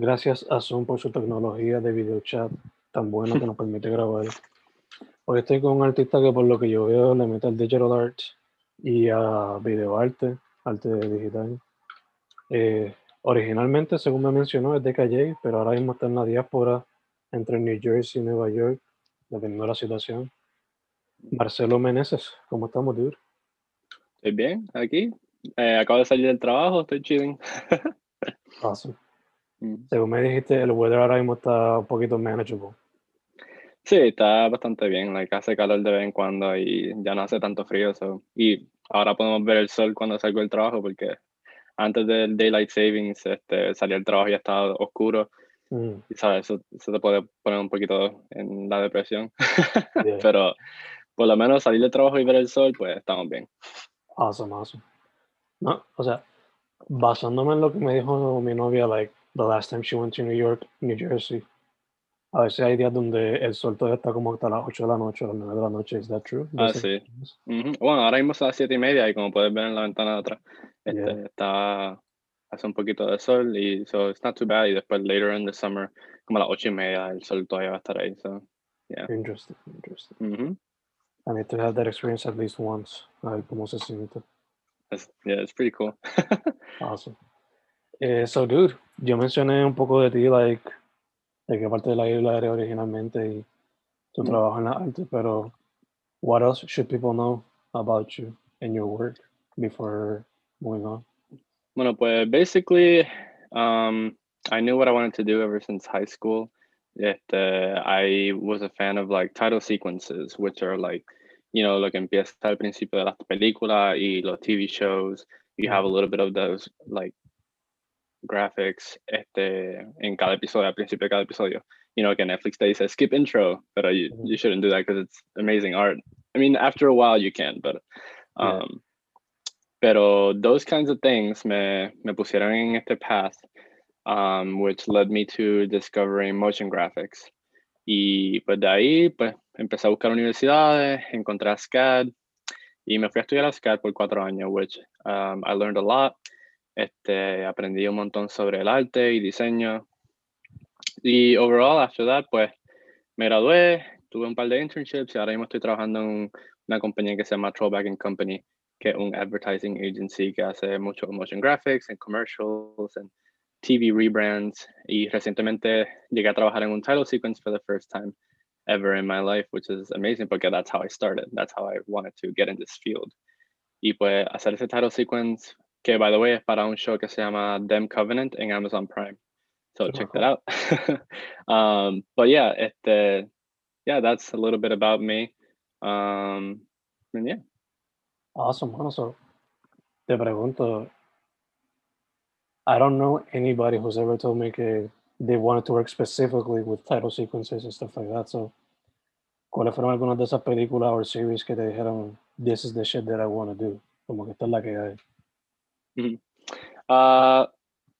Gracias a Zoom por su tecnología de video chat tan buena que nos permite grabar. Hoy estoy con un artista que por lo que yo veo le mete al digital art y a video arte, arte digital. Eh, originalmente, según me mencionó, es de Calle, pero ahora mismo está en la diáspora entre New Jersey y Nueva York, dependiendo de la situación. Marcelo Meneses, ¿cómo estamos, dude? Estoy bien, aquí. Eh, acabo de salir del trabajo, estoy chilling. awesome. Mm. Según me dijiste, el weather ahora mismo está un poquito manageable. Sí, está bastante bien. Like, hace calor de vez en cuando y ya no hace tanto frío. Y ahora podemos ver el sol cuando salgo del trabajo porque antes del Daylight Savings este, salía el trabajo y estaba oscuro. Mm. Y sabes, eso, te puede poner un poquito en la depresión. Pero por lo menos salir del trabajo y ver el sol, pues estamos bien. Awesome, awesome. No, o sea, basándome en lo que me dijo mi novia, like, the last time she went to New York, New Jersey. A veces hay días donde el sol todavía está como hasta las 8 de la noche, a las 9 de la noche. ¿Es that true? Ah, sí. Bueno, ahora mismo son las 7 y media y como puedes ver en la ventana de atrás, este, está hace un poquito de sol y so it's not too bad. Y después later in the summer, como a las 8 y media, el sol todavía va a estar ahí. So, yeah. Interesting, interesting. Mm I need to have that experience at least once. A ver cómo se siente. yeah, it's pretty cool. awesome. Eh, so, dude, yo mencioné un poco de ti, like, de qué parte de la isla eres originalmente y tu mm. trabajo en la arte, pero what else should people know about you and your work before moving on? Bueno, pues basically, um, I knew what I wanted to do ever since high school. Este, I was a fan of like title sequences, which are like, you know, lo que empieza al principio de las películas y los TV shows. You have a little bit of those like graphics este, en cada episodio, al principio de cada episodio. You know, que Netflix te dice skip intro, but you, you shouldn't do that because it's amazing art. I mean, after a while you can, but um, yeah. pero those kinds of things me, me pusieron en este path, um, which led me to discovering motion graphics. Y pues de ahí, pues empecé a buscar universidades, encontré a SCAD y me fui a estudiar a SCAD por cuatro años, which um, I learned a lot. Este, aprendí un montón sobre el arte y diseño. Y overall, after that, pues me gradué, tuve un par de internships y ahora mismo estoy trabajando en una compañía que se llama Trollback Company, que es un advertising agency que hace mucho motion graphics and commercials and TV rebrands. Y recientemente llegué a trabajar en un title sequence for the first time ever in my life, which is amazing porque that's how I started. That's how I wanted to get in this field. Y pues hacer ese title sequence que by the way es para un show que se llama Them Covenant en Amazon Prime. So check that out. um, but yeah, este, yeah, that's a little bit about me. Um, and yeah. Awesome. Also, te pregunto, I don't know anybody who's ever told me que they wanted to work specifically with title sequences and stuff like that. So, ¿cuáles fueron algunas de esas películas o series que te dijeron, this is the shit that I want to do? Como que esta es la que hay. Uh,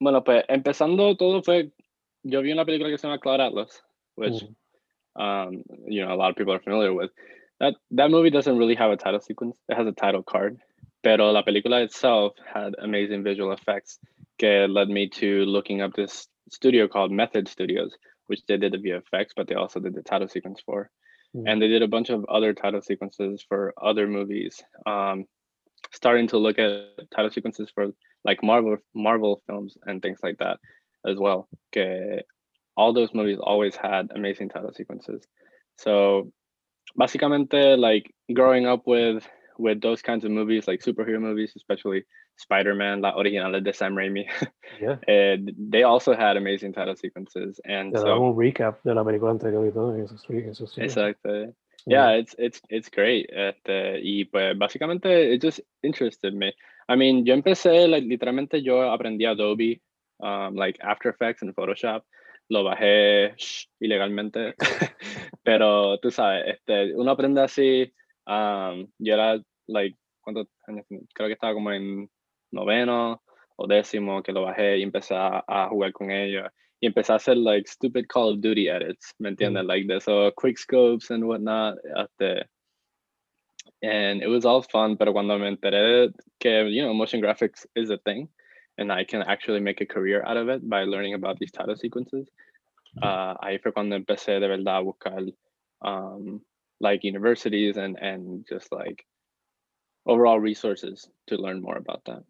bueno, pues empezando todo fue, yo vi una película que se llama Cloud Atlas, which um, you know a lot of people are familiar with. That that movie doesn't really have a title sequence. It has a title card, pero la película itself had amazing visual effects that led me to looking up this studio called Method Studios, which they did the VFX, but they also did the title sequence for. Mm. And they did a bunch of other title sequences for other movies. Um, starting to look at title sequences for like Marvel Marvel films and things like that as well. Okay, all those movies always had amazing title sequences. So, básicamente, like growing up with with those kinds of movies, like superhero movies, especially Spider-Man, la original de Sam Raimi. Yeah. and eh, they also had amazing title sequences. And Te so, un recap de la película anterior y todo. Eso eso. Yeah, it's it's it's great. Este, y pues básicamente it just interested me. I mean, yo empecé, like, literalmente yo aprendí Adobe, um, like After Effects and Photoshop. Lo bajé shh, ilegalmente. Pero tú sabes, este, uno aprende así. Um, yo era, like, ¿cuántos años? Creo que estaba como en noveno o décimo que lo bajé y empecé a, a jugar con ellos. Y empecé a hacer, like, stupid Call of Duty edits, ¿me entiendes? Like, de esos quick scopes and whatnot. Este, and it was all fun, pero cuando me enteré que, you know, motion graphics is a thing and I can actually make a career out of it by learning about these title sequences, uh, ahí fue cuando empecé de verdad a buscar um, like universities and, and just like overall resources to learn more about that.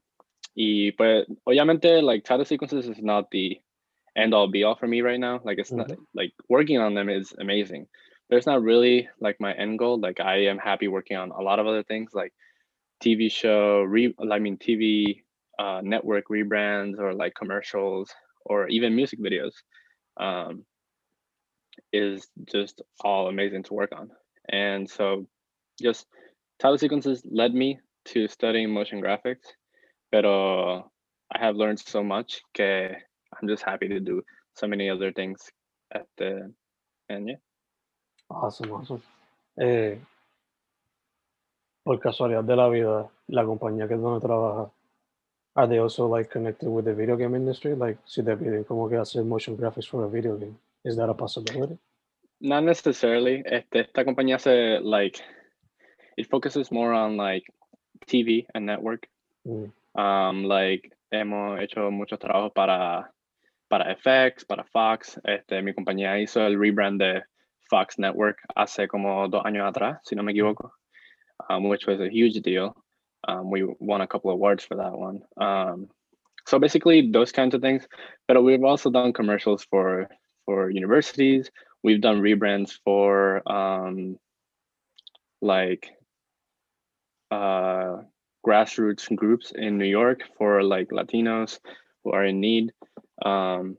Y pues, obviamente, like title sequences is not the end all be all for me right now. Like it's not like working on them is amazing. But it's not really like my end goal. Like I am happy working on a lot of other things like TV show, re I mean TV uh, network rebrands or like commercials or even music videos. Um, is just all amazing to work on. And so just title sequences led me to studying motion graphics. Pero I have learned so much que I'm just happy to do so many other things at the and yeah. Awesome, awesome. Eh, por casualidad de la vida, la compañía que es donde trabaja, are they also like connected with the video game industry? Like, si te piden como que hacer motion graphics for a video game, is that a possibility? Not necessarily. Este, esta compañía se like it focuses more on like TV and network. Mm. Um, like hemos hecho muchos trabajos para para FX, para Fox. Este, mi compañía hizo el rebrand de Fox Network hace como dos años atrás, si no me equivoco, um, which was a huge deal. Um, we won a couple of awards for that one. Um, so basically those kinds of things. But we've also done commercials for for universities. We've done rebrands for um, like uh, grassroots groups in New York for like Latinos who are in need. Um,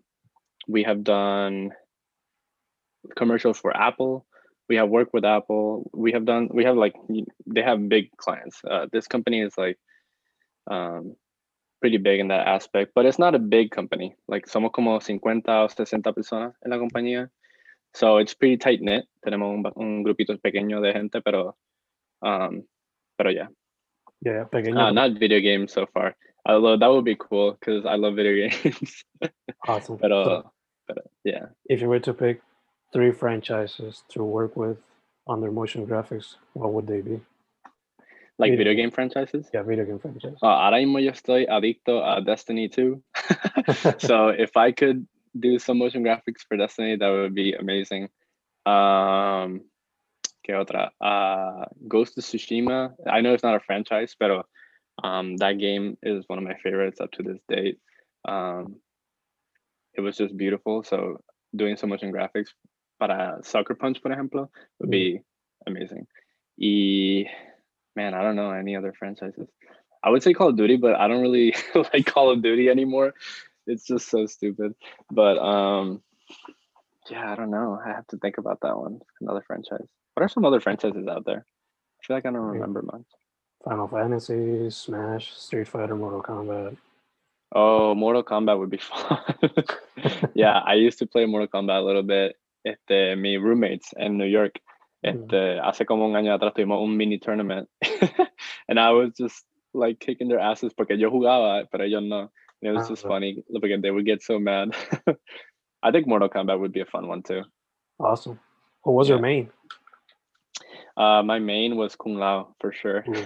we have done commercials for Apple. We have worked with Apple. We have done. We have like they have big clients. Uh, this company is like um, pretty big in that aspect, but it's not a big company. Like somos como 50 o 60 personas en la compañía. So it's pretty tight knit. Tenemos un, un grupito pequeño de gente, pero um, pero yeah. Yeah, pequeño. Uh, not video games so far. Although that would be cool because I love video games. awesome. pero, So, pero yeah. if you were to pick three franchises to work with on their motion graphics, what would they be? Like Video video game franchises. Yeah, video game franchises. Uh, ahora mismo yo estoy adicto a Destiny 2. so if I could do some motion graphics for Destiny, that would be amazing. Um, ¿Qué otra? Uh, Ghost of Tsushima. I know it's not a franchise, but um, that game is one of my favorites up to this date. Um, it was just beautiful. So doing so much in graphics para Sucker Punch, por ejemplo, would Mm. be amazing. Y man, I don't know any other franchises. I would say Call of Duty, but I don't really like Call of Duty anymore. It's just so stupid. But um yeah, I don't know. I have to think about that one. Another franchise. What are some other franchises out there? I feel like I don't remember much. Final Fantasy, Smash, Street Fighter, Mortal Kombat. Oh, Mortal Kombat would be fun. yeah, I used to play Mortal Kombat a little bit. Este, mi roommates in New York. Mm. Este, hace como un año atrás tuvimos un mini tournament. and I was just like kicking their asses porque yo jugaba, pero ellos no. And it was Ah, just funny because they would get so mad. I think Mortal Kombat would be a fun one too. Awesome. What was your main? Uh, my main was Kung Lao for sure. Ooh.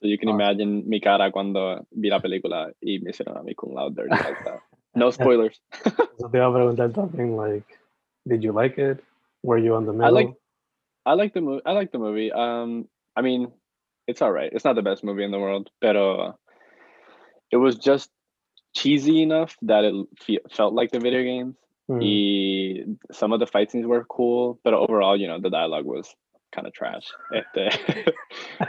So you can Awesome. imagine mi cara cuando vi la película y me hicieron a mi Kung Lao dirty like that. No spoilers. So te iba a preguntar también, like, did you like it? Were you on the middle? I like I like the movie. I like the movie. Um, I mean, it's all right. It's not the best movie in the world, but it was just cheesy enough that it fe- felt like the video games. Mm. Some of the fight scenes were cool, but overall, you know, the dialogue was kind of trash. Este,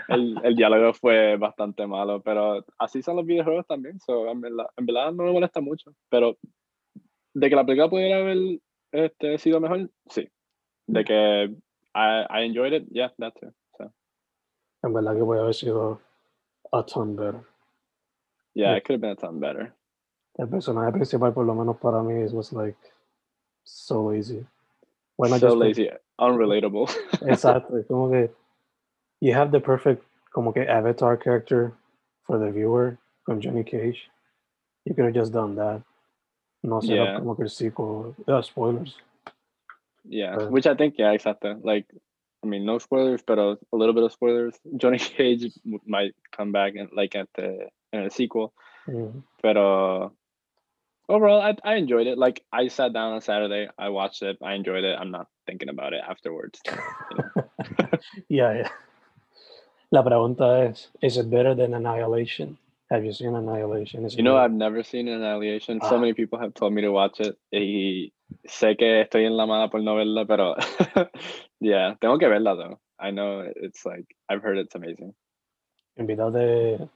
el, el diálogo fue bastante malo, pero así son los videojuegos también. So, en, verdad, en verdad no me molesta mucho, pero de que la película pudiera haber este, sido mejor, sí. De que I, I enjoyed it, yeah, that too. So, En verdad que puede haber sido a ton better. yeah, Yeah. it could have been a ton better. El personaje principal, por lo menos para mí, it was like so Bueno, so just- lazy, unrelatable. Exactly. Como que you have the perfect como que avatar character for the viewer con Johnny Cage. You could have just done that. No set Yeah. up como que sequel. Uh, spoilers. Yeah, Uh, which I think, yeah, exactly. Like, I mean, no spoilers, but a, a little bit of spoilers. Johnny Cage might come back and like at the in a sequel, Mm. but uh, overall, I I enjoyed it. Like, I sat down on Saturday, I watched it, I enjoyed it. I'm not thinking about it afterwards. Yeah, yeah. La pregunta es, is it better than Annihilation? Have you seen Annihilation? Is You know, better? I've never seen Annihilation. So Ah. many people have told me to watch it. Y sé que estoy en la mala por no verla, pero yeah, tengo que verla though. I know it's like I've heard it's amazing. De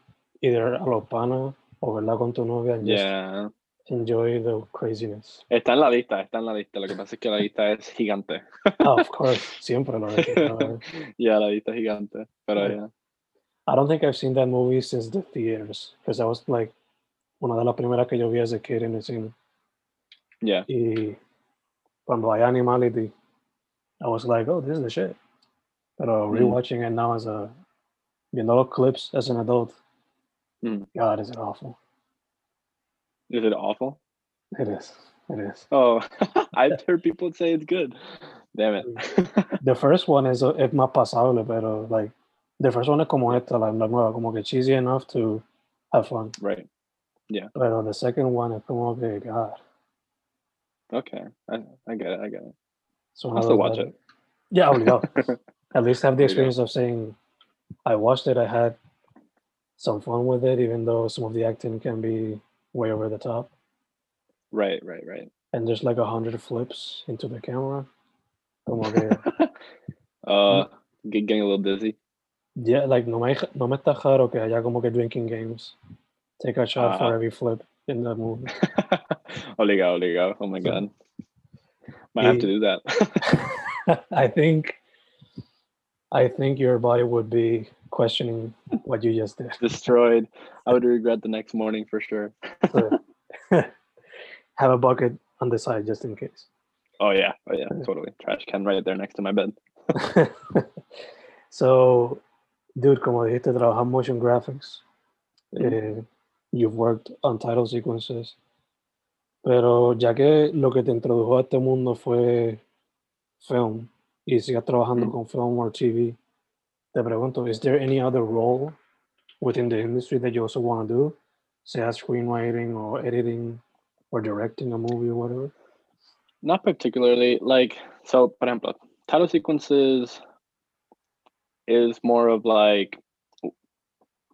either a los panas o verla con tu novia just Yeah. Enjoy the craziness. Está en la lista, está en la lista. Lo que pasa es que la lista es gigante. Oh, of course, siempre lo es. Ya, la lista es gigante. Pero Yeah. yeah. I don't think I've seen that movie since the theaters because that was like una de las primeras que yo vi as a kid en el cine. Yeah. Y cuando hay Animality, I was like, oh, this is the shit. Pero Mm. rewatching it now as a viendo los clips as an adult, Mm. God, is it awful? Is it awful? It is. It is. Oh, I've heard people say it's good. Damn it. Mm. The first one is es más pasable, pero like the first one es como esta, la, la nueva, como que cheesy enough to have fun. right. Yeah. Pero the second one es como que God. Okay. I, I get it. I get it. So I'll still watch it. Yeah, obligado. At least have the experience of saying, I watched it. I had some fun with it, even though some of the acting can be way over the top. Right, right, right. And there's like a hundred flips into the camera. Como que, uh, getting a little dizzy. yeah, like no me, no me está raro que haya como que drinking games. Take a shot Ah. for every flip in the movie. obligado, obligado. Oh my So- god. Might have to do that. I think, I think your body would be questioning what you just did. Destroyed. I would regret the next morning for sure. So, have a bucket on the side just in case. Oh yeah. Oh yeah. Totally. Trash can right there next to my bed. so, dude, como dijiste, trabajas motion graphics. Yeah. eh, you've worked on title sequences. Pero ya que lo que te introdujo a este mundo fue film y sigas trabajando Mm. con film or TV, te pregunto, is there any other role within the industry that you also want to do? Sea screenwriting or editing or directing a movie or whatever? Not particularly. Like so, por ejemplo, title sequences is more of like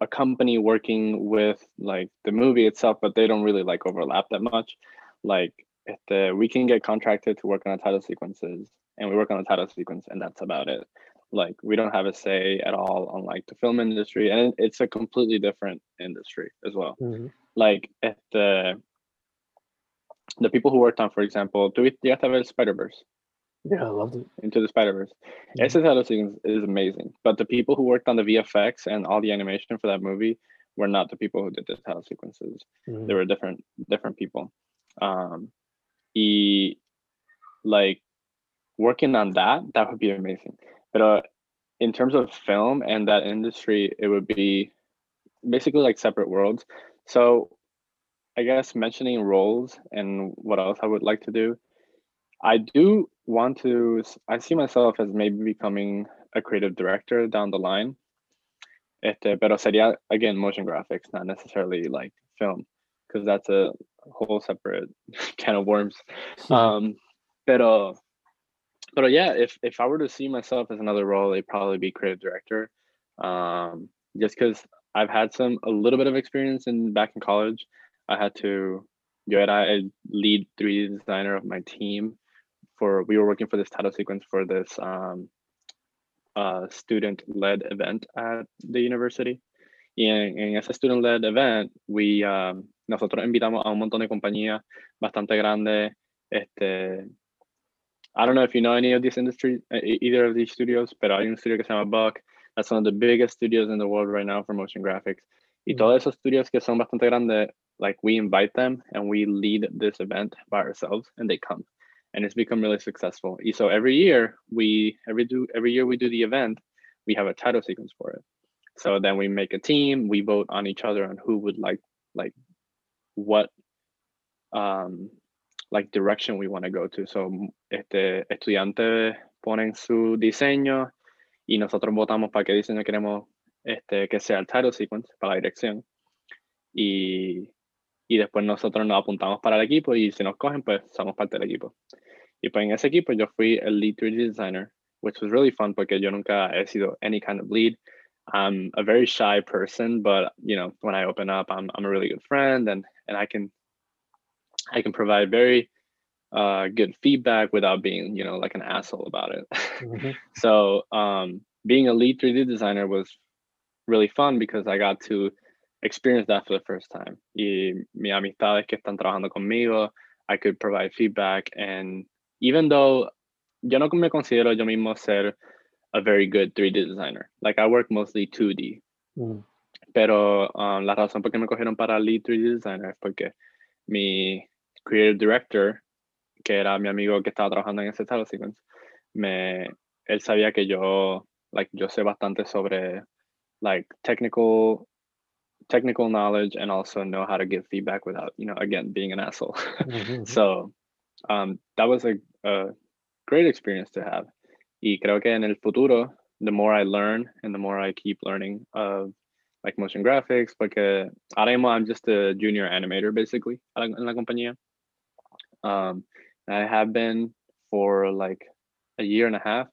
a company working with like the movie itself, but they don't really like overlap that much. Like if the we can get contracted to work on a title sequences and we work on the title sequence and that's about it. Like we don't have a say at all on like the film industry and it's a completely different industry as well. Mhm. Like if the the people who worked on, for example, do we you have to have a Spider Verse Yeah, I loved it. into the Spider Verse? Mhm. Ese title sequence is amazing, but the people who worked on the VFX and all the animation for that movie were not the people who did the title sequences. Mhm. They were different different people. Um, y like working on that, that would be amazing. But uh, in terms of film and that industry, it would be basically like separate worlds. So I guess mentioning roles and what else I would like to do. I do want to. I see myself as maybe becoming a creative director down the line. Este, pero sería again motion graphics, not necessarily like film, because that's a whole separate can of worms. Um, pero, pero yeah, if if I were to see myself as another role, it'd probably be creative director. Um, just because I've had some a little bit of experience in back in college. I had to yo era a lead 3D designer of my team for we were working for this title sequence for this um, uh, student-led event at the university. Y en, en ese student-led event, we, um, nosotros invitamos a un montón de compañías bastante grandes. Este, I don't know if you know any of these industries, either of these studios, but pero hay un studio que se llama Buck. That's one of the biggest studios in the world right now for motion graphics. Y mm -hmm. todos esos studios que son bastante grandes, like we invite them and we lead this event by ourselves and they come and it's become really successful. So every year we every do every year we do the event, we have a title sequence for it. So then we make a team, we vote on each other on who would like like what um like direction we want to go to. So este estudiante ponen su diseño y nosotros votamos para qué diseño queremos este que sea el title sequence para la dirección. Y y después nosotros nos apuntamos para el equipo y si nos cogen, pues somos parte del equipo. Y pues en ese equipo yo fui el lead 3D designer, which was really fun porque yo nunca he sido any kind of lead. I'm a very shy person, but you know, when I open up, I'm I'm a really good friend and and I can I can provide very uh, good feedback without being, you know, like an asshole about it. Mm-hmm. so um, being a lead 3D designer was really fun because I got to experience that for the first time. Y mis amistades que están trabajando conmigo, I could provide feedback. And even though yo no me considero yo mismo ser a very good 3D designer, like I work mostly 2D. Mm. Pero um, la razón por qué me cogieron para lead 3D designer es porque mi creative director, que era mi amigo que estaba trabajando en ese title sequence, me, él sabía que yo, like, yo sé bastante sobre like technical technical knowledge and also know how to give feedback without you know again being an asshole. Mm-hmm. so um, that was a, a, great experience to have. Y creo que en el futuro the more i learn and the more i keep learning of like motion graphics porque ahora mismo i'm just a junior animator basically en la compañía um, i have been for like a year and a half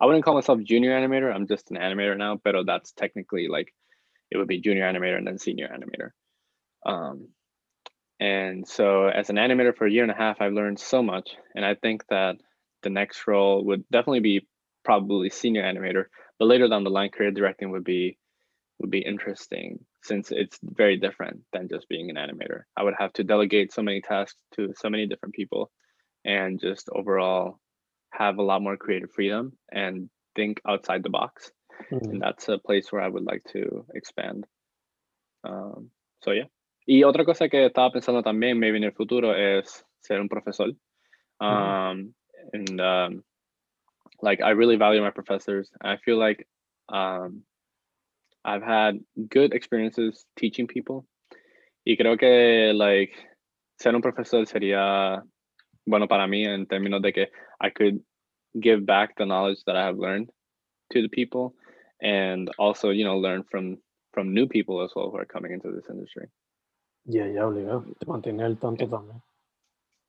i wouldn't call myself junior animator i'm just an animator now but that's technically like it would be junior animator and then senior animator. Um, and so as an animator for a year and a half, I've learned so much. And I think that the next role would definitely be probably senior animator, but later down the line, career directing would be would be interesting since it's very different than just being an animator. I would have to delegate so many tasks to so many different people and just overall have a lot more creative freedom and think outside the box mm. and that's a place where I would like to expand. Um, so yeah. Y otra cosa que estaba pensando también, maybe en el futuro, es ser un profesor. Um, mm. And um, like I really value my professors. I feel like um, I've had good experiences teaching people. Y creo que like ser un profesor sería bueno para mí en términos de que I could give back the knowledge that I have learned to the people and also you know learn from from new people as well who are coming into this industry. Yeah, yeah, obligado. Te mantener al tanto también.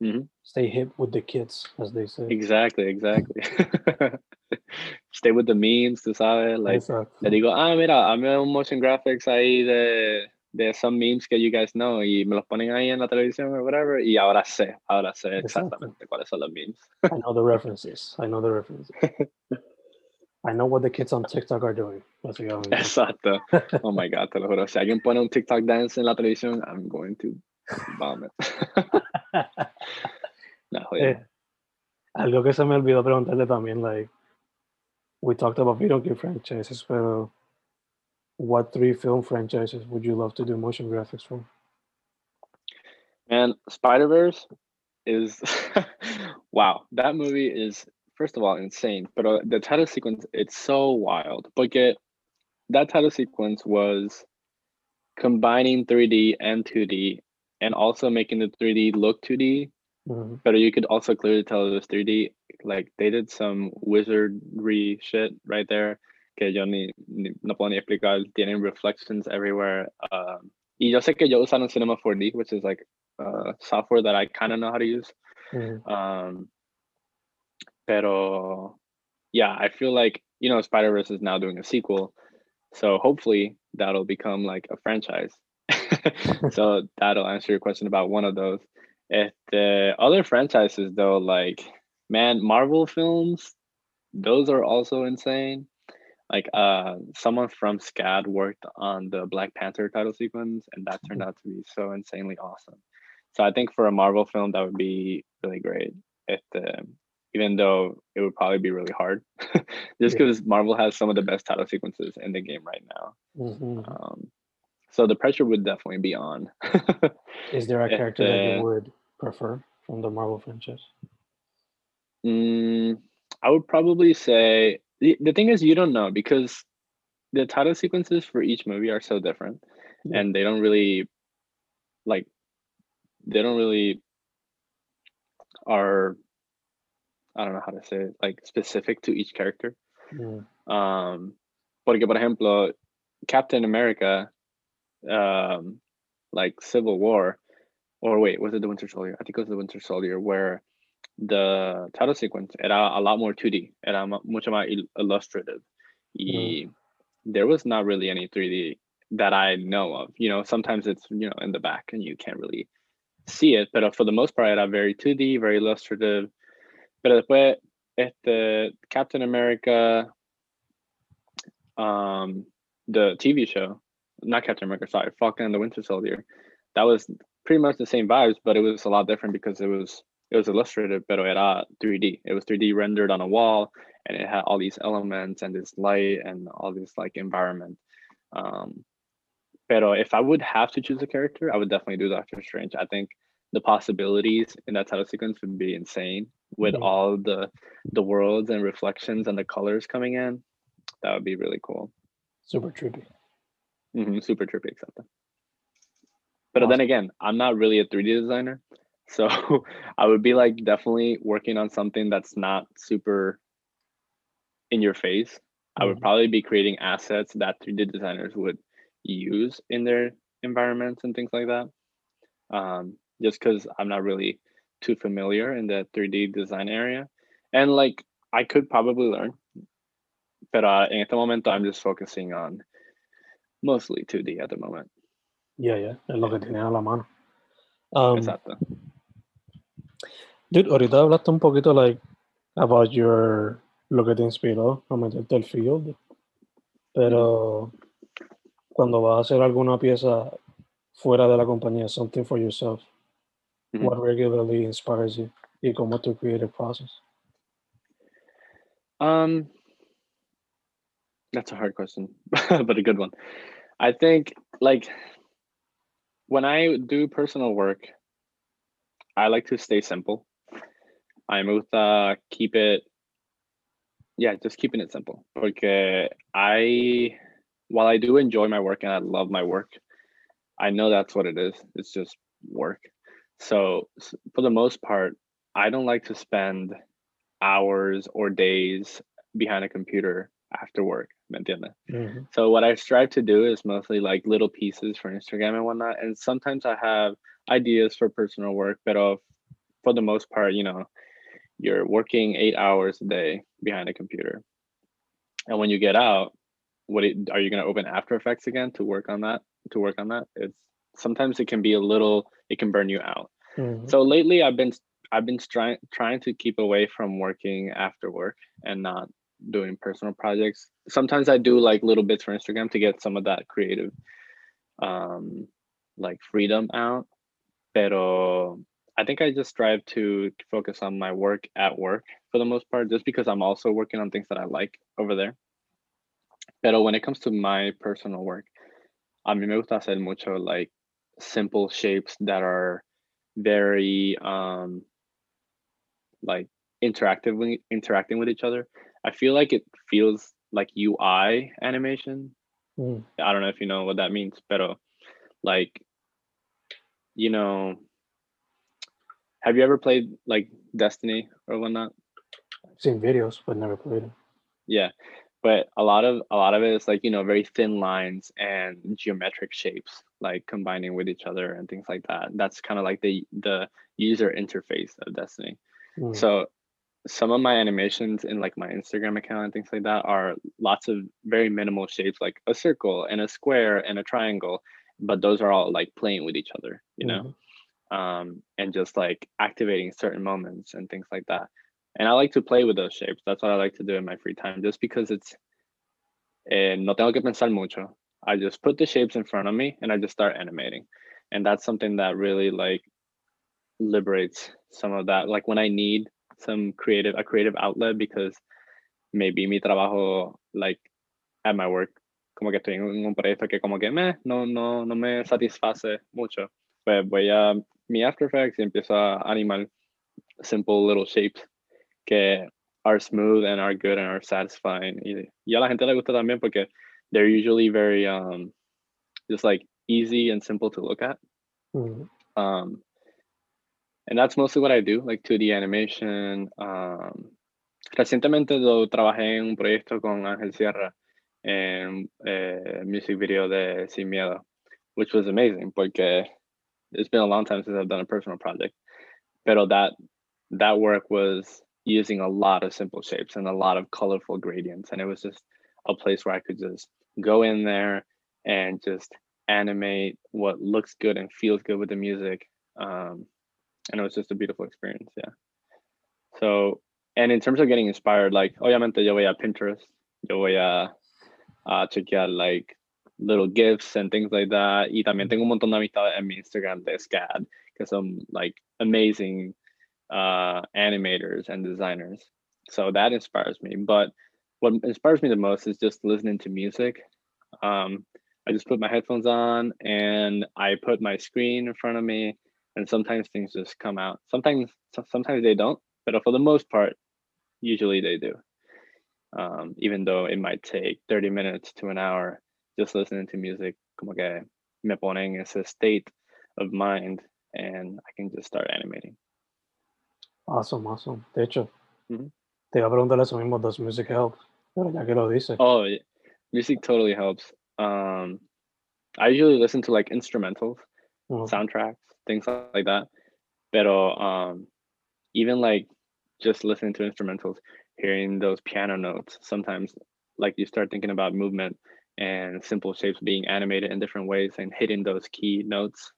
Mm-hmm. Stay hip with the kids, as they say. Exactly, exactly. Stay with the memes, tú sabes. Like, Exacto. le digo, ah, mira, hazme un motion graphics ahí de, de some memes que you guys know y me los ponen ahí en la televisión or whatever y ahora sé, ahora sé exactamente Exacto. cuáles son los memes. I know the references. I know the references. I know what the kids on TikTok are doing. Exacto. Oh my God, te lo juro. Si alguien pone un TikTok dance en la televisión, I'm going to vomit. no, eh, algo que se me olvidó preguntarle también, like, we talked about video game franchises, pero what three film franchises would you love to do motion graphics for? And Spider Verse is wow. That movie is first of all insane, but uh, the title sequence it's so wild. Porque that title sequence was combining 3D and 2D and also making the 3D look 2D. Mm-hmm. But you could also clearly tell it was 3D. Like they did some wizardry shit right there que yo ni, ni no puedo ni explicar. Tienen reflections everywhere. Um, y yo sé que yo usaron Cinema 4D, which is like uh, software that I kind of know how to use. Mhm. Um, pero yeah, I feel like you know Spider Verse is now doing a sequel, so hopefully that'll become like a franchise. so that'll answer your question about one of those. If the other franchises though, like man, Marvel films, those are also insane. Like uh, someone from SCAD worked on the Black Panther title sequence, and that turned out to be so insanely awesome. So I think for a Marvel film, that would be really great. If the even though it would probably be really hard, just Yeah. because Marvel has some of the best title sequences in the game right now. Mhm. Um, so the pressure would definitely be on. Is there a if character that you would prefer from the Marvel franchise? Mm, I would probably say the, the thing is you don't know because the title sequences for each movie are so different Yeah. and they don't really like they don't really are I don't know how to say it, like specific to each character. Mm. Um, porque por ejemplo, Captain America, um, like Civil War, or wait, was it the Winter Soldier? I think it was the Winter Soldier, where the title sequence era a lot more 2D, era mucho más il- illustrative. Y there was not really any 3D that I know of. You know, sometimes it's you know in the back and you can't really see it, but for the most part, era very 2D, very illustrative. Pero después, este Captain America, um, the TV show, not Captain America, sorry, Falcon and the Winter Soldier, that was pretty much the same vibes, but it was a lot different because it was it was illustrative, pero era 3D. It was 3D rendered on a wall, and it had all these elements and this light and all this like environment. Um, pero if I would have to choose a character, I would definitely do Doctor Strange. I think the possibilities in that title sequence would be insane with Mhm. all the the worlds and reflections and the colors coming in. That would be really cool. Super trippy. hmm super trippy, except. But then again, I'm not really a 3D designer, so I would be like definitely working on something that's not super in your face. I would Mhm. probably be creating assets that 3D designers would use in their environments and things like that. Um, just because I'm not really too familiar in the 3D design area, and like I could probably learn, but uh, en este momento I'm just focusing on mostly 2D at the moment. Yeah, yeah. Es lo que a la mano. Um, Exacto. Dude, ahorita hablaste un poquito like about your lo que te inspiró a meterte al field. Pero cuando vas a hacer alguna pieza fuera de la compañía, something for yourself, Mhm. what regularly inspires you y cómo tu creative process? Um, that's a hard question, but a good one. I think like when I do personal work, I like to stay simple. I me gusta keep it, yeah, just keeping it simple. Porque I, while I do enjoy my work and I love my work, I know that's what it is. It's just work. So for the most part, I don't like to spend hours or days behind a computer after work. ¿me entiendes? Mhm. So what I strive to do is mostly like little pieces for Instagram and whatnot. And sometimes I have ideas for personal work, but uh, for the most part, you know, you're working eight hours a day behind a computer. And when you get out, what it, are you going to open After Effects again to work on that? To work on that, it's sometimes it can be a little, it can burn you out. Mhm. So lately, I've been I've been trying trying to keep away from working after work and not doing personal projects. Sometimes I do like little bits for Instagram to get some of that creative, um, like freedom out. Pero I think I just strive to focus on my work at work for the most part, just because I'm also working on things that I like over there. Pero when it comes to my personal work, a mí me gusta hacer mucho like simple shapes that are very um like interactively interacting with each other. I feel like it feels like UI animation. Mhm. I don't know if you know what that means, pero like you know have you ever played like Destiny or whatnot? I've seen videos, but never played it. Yeah, but a lot of a lot of it is like you know very thin lines and geometric shapes, like combining with each other and things like that. That's kind of like the the user interface of Destiny. Mm. So some of my animations in like my Instagram account and things like that are lots of very minimal shapes, like a circle and a square and a triangle, but those are all like playing with each other, you know, Mhm. Um, and just like activating certain moments and things like that. And I like to play with those shapes. That's what I like to do in my free time, just because it's eh, no tengo que pensar mucho. I just put the shapes in front of me and I just start animating, and that's something that really like liberates some of that. Like when I need some creative a creative outlet because maybe mi trabajo like at my work como que estoy en un proyecto que como que meh, no no no me satisface mucho pues voy a mi After Effects y empiezo a animar simple little shapes que are smooth and are good and are satisfying y, y a la gente le gusta también porque they're usually very um just like easy and simple to look at Mm. um, and that's mostly what I do, like 2D animation. Um, recientemente yo trabajé en un proyecto con Ángel Sierra en eh, music video de Sin Miedo, which was amazing porque it's been a long time since I've done a personal project. Pero that that work was using a lot of simple shapes and a lot of colorful gradients, and it was just a place where I could just go in there and just animate what looks good and feels good with the music. Um, and it was just a beautiful experience. Yeah. So, and in terms of getting inspired, like, obviamente yo voy a Pinterest, yo voy a, a chequear like little gifts and things like that. Y también tengo un montón de amistades en mi Instagram de SCAD, que son like amazing uh, animators and designers. So that inspires me. But what inspires me the most is just listening to music. Um, I just put my headphones on and I put my screen in front of me, and sometimes things just come out. Sometimes, sometimes they don't, but for the most part, usually they do. Um, even though it might take 30 minutes to an hour, just listening to music, como que me pone en ese state of mind, and I can just start animating. Awesome, awesome. De hecho, Ujú. te iba a preguntar eso mismo, does music help? Pero ya que lo dices, Oh, yeah. music totally helps. Um, I usually listen to like instrumentals. ujú, soundtracks, things like that. Pero um, even like just listening to instrumentals, hearing those piano notes, sometimes like you start thinking about movement and simple shapes being animated in different ways and hitting those key notes.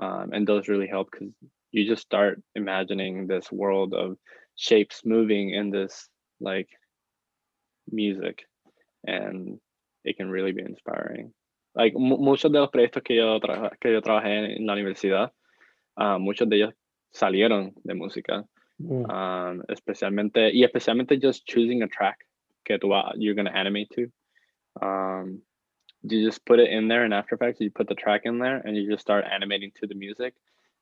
Um, and those really help because you just start imagining this world of shapes moving in this like music and it can really be inspiring like muchos de los proyectos que yo, que yo trabajé en la universidad, ah, muchos de ellos salieron de música, mm, um, especialmente, y especialmente just choosing a track que tú you're going to animate to. Um, you just put it in there in After Effects, you put the track in there and you just start animating to the music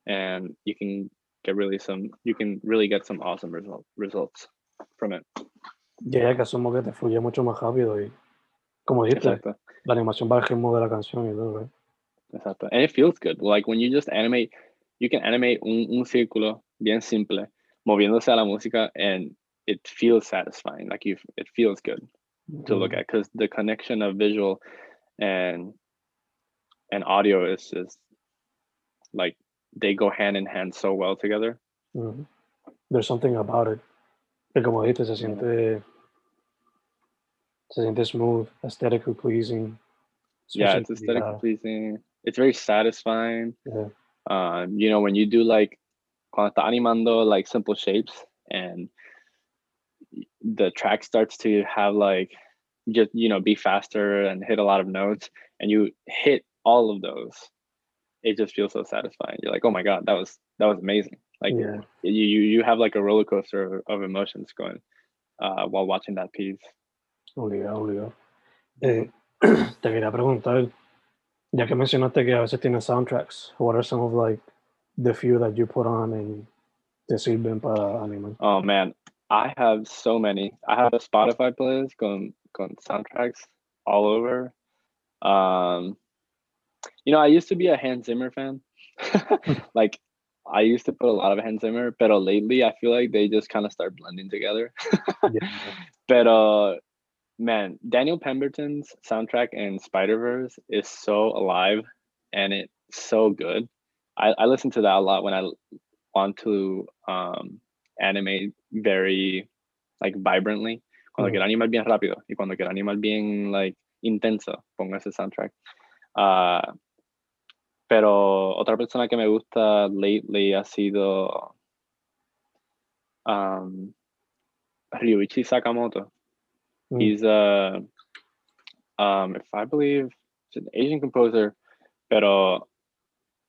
and you can get really some, you can really get some awesome result, results from it. Yeah, que asumo que te fluye mucho más rápido y, como dijiste, Exacto. la animación va al ritmo de la canción y todo, ¿eh? Exacto. And it feels good. Like when you just animate, you can animate un, un círculo bien simple, moviéndose a la música, and it feels satisfying. Like you, it feels good to look Mm, at because the connection of visual and and audio is just like they go hand in hand so well together. mhm. There's something about it. Que como dijiste, se siente, se siente smooth, aesthetically pleasing. Yeah, it's aesthetically pleasing. It's very satisfying. yeah. um, you know, when you do like cuando está animando like simple shapes and the track starts to have like just you know be faster and hit a lot of notes and you hit all of those it just feels so satisfying you're like oh my god that was that was amazing like yeah. you you you have like a roller coaster of, of emotions going uh, while watching that piece Obligado, obligado. Eh, te quería preguntar, ya que mencionaste que a veces tienes soundtracks, what are some of like the few that you put on and te sirven para animar? Oh man, I have so many. I have a Spotify playlist going going soundtracks all over. Um, you know, I used to be a Hans Zimmer fan. like I used to put a lot of Hans Zimmer, but lately I feel like they just kind of start blending together. Yeah. But uh, man, Daniel Pemberton's soundtrack in Spider Verse is so alive and it's so good. I, I listen to that a lot when I want to um, animate very like vibrantly. Cuando Ujú. quiero animar bien rápido y cuando quiero animar bien like intenso, pongo ese soundtrack. Ah, pero otra persona que me gusta lately ha sido um, Ryuichi Sakamoto. Mm. He's a, um, if I believe, an Asian composer, pero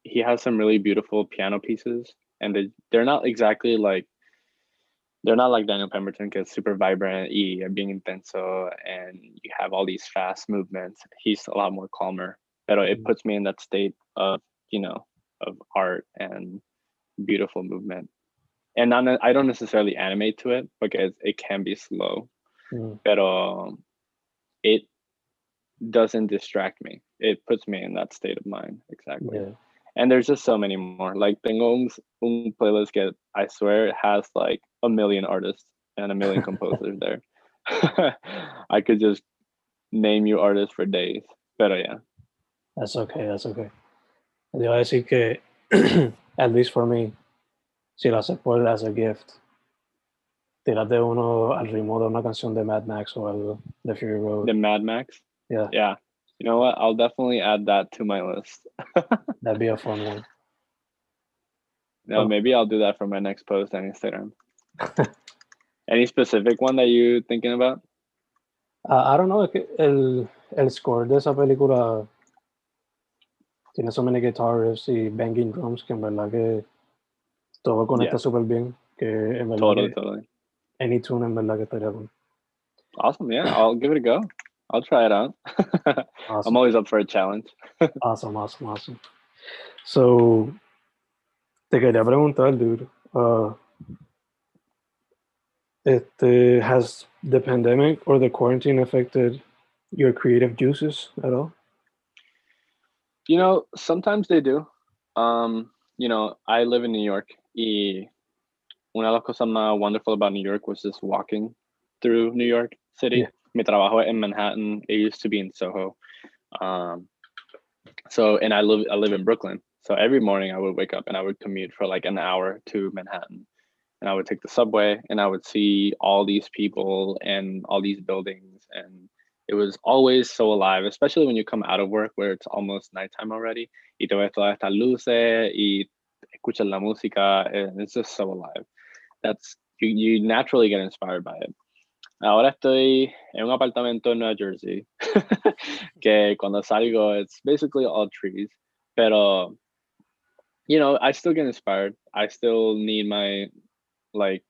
he has some really beautiful piano pieces, and they they're not exactly like they're not like Daniel Pemberton, because super vibrant y being intenso, and you have all these fast movements. He's a lot more calmer, but it Mm. puts me in that state of you know of art and beautiful movement. And not, I don't necessarily animate to it because it can be slow Mm. pero it doesn't distract me. It puts me in that state of mind exactly. Yeah. And there's just so many more. Like tengo un, un playlist that I swear it has like a million artists and a million composers there. I could just name you artists for days. Pero yeah. That's okay, that's okay. Te iba a decir que, at least for me, si lo haces por as a gift, tírate uno al ritmo de una canción de Mad Max o algo, de Fury Road. The Mad Max. Yeah. Yeah. You know what? I'll definitely add that to my list. That'd be a fun one. No, Oh. maybe I'll do that for my next post on Instagram. Any specific one that you thinking about? Uh, I don't know, que el, el score de esa película tiene so many guitar riffs y banging drums que en verdad que todo conecta Yeah. súper bien. Que en verdad Totally, que totally. any tune en verdad que estaría bueno. Awesome. Yeah, I'll give it a go. I'll try it out. I'm always up for a challenge. Awesome, awesome, awesome. So, te quería preguntar, dude. Uh, este, has the pandemic or the quarantine affected your creative juices at all? You know, sometimes they do. Um, you know, I live in New York. Y una de las cosas más wonderful about New York was just walking through New York City. Yeah. Mi trabajo in Manhattan. It used to be in Soho. Um, so, and I live I live in Brooklyn. So every morning I would wake up and I would commute for like an hour to Manhattan. And I would take the subway and I would see all these people and all these buildings and it was always so alive, especially when you come out of work where it's almost nighttime already. Y te ves todas estas luces y escuchas la música and it's just so alive. That's you, you naturally get inspired by it. Ahora estoy en un apartamento en Nueva Jersey que cuando salgo it's basically all trees, pero you know, I still get inspired. I still need my like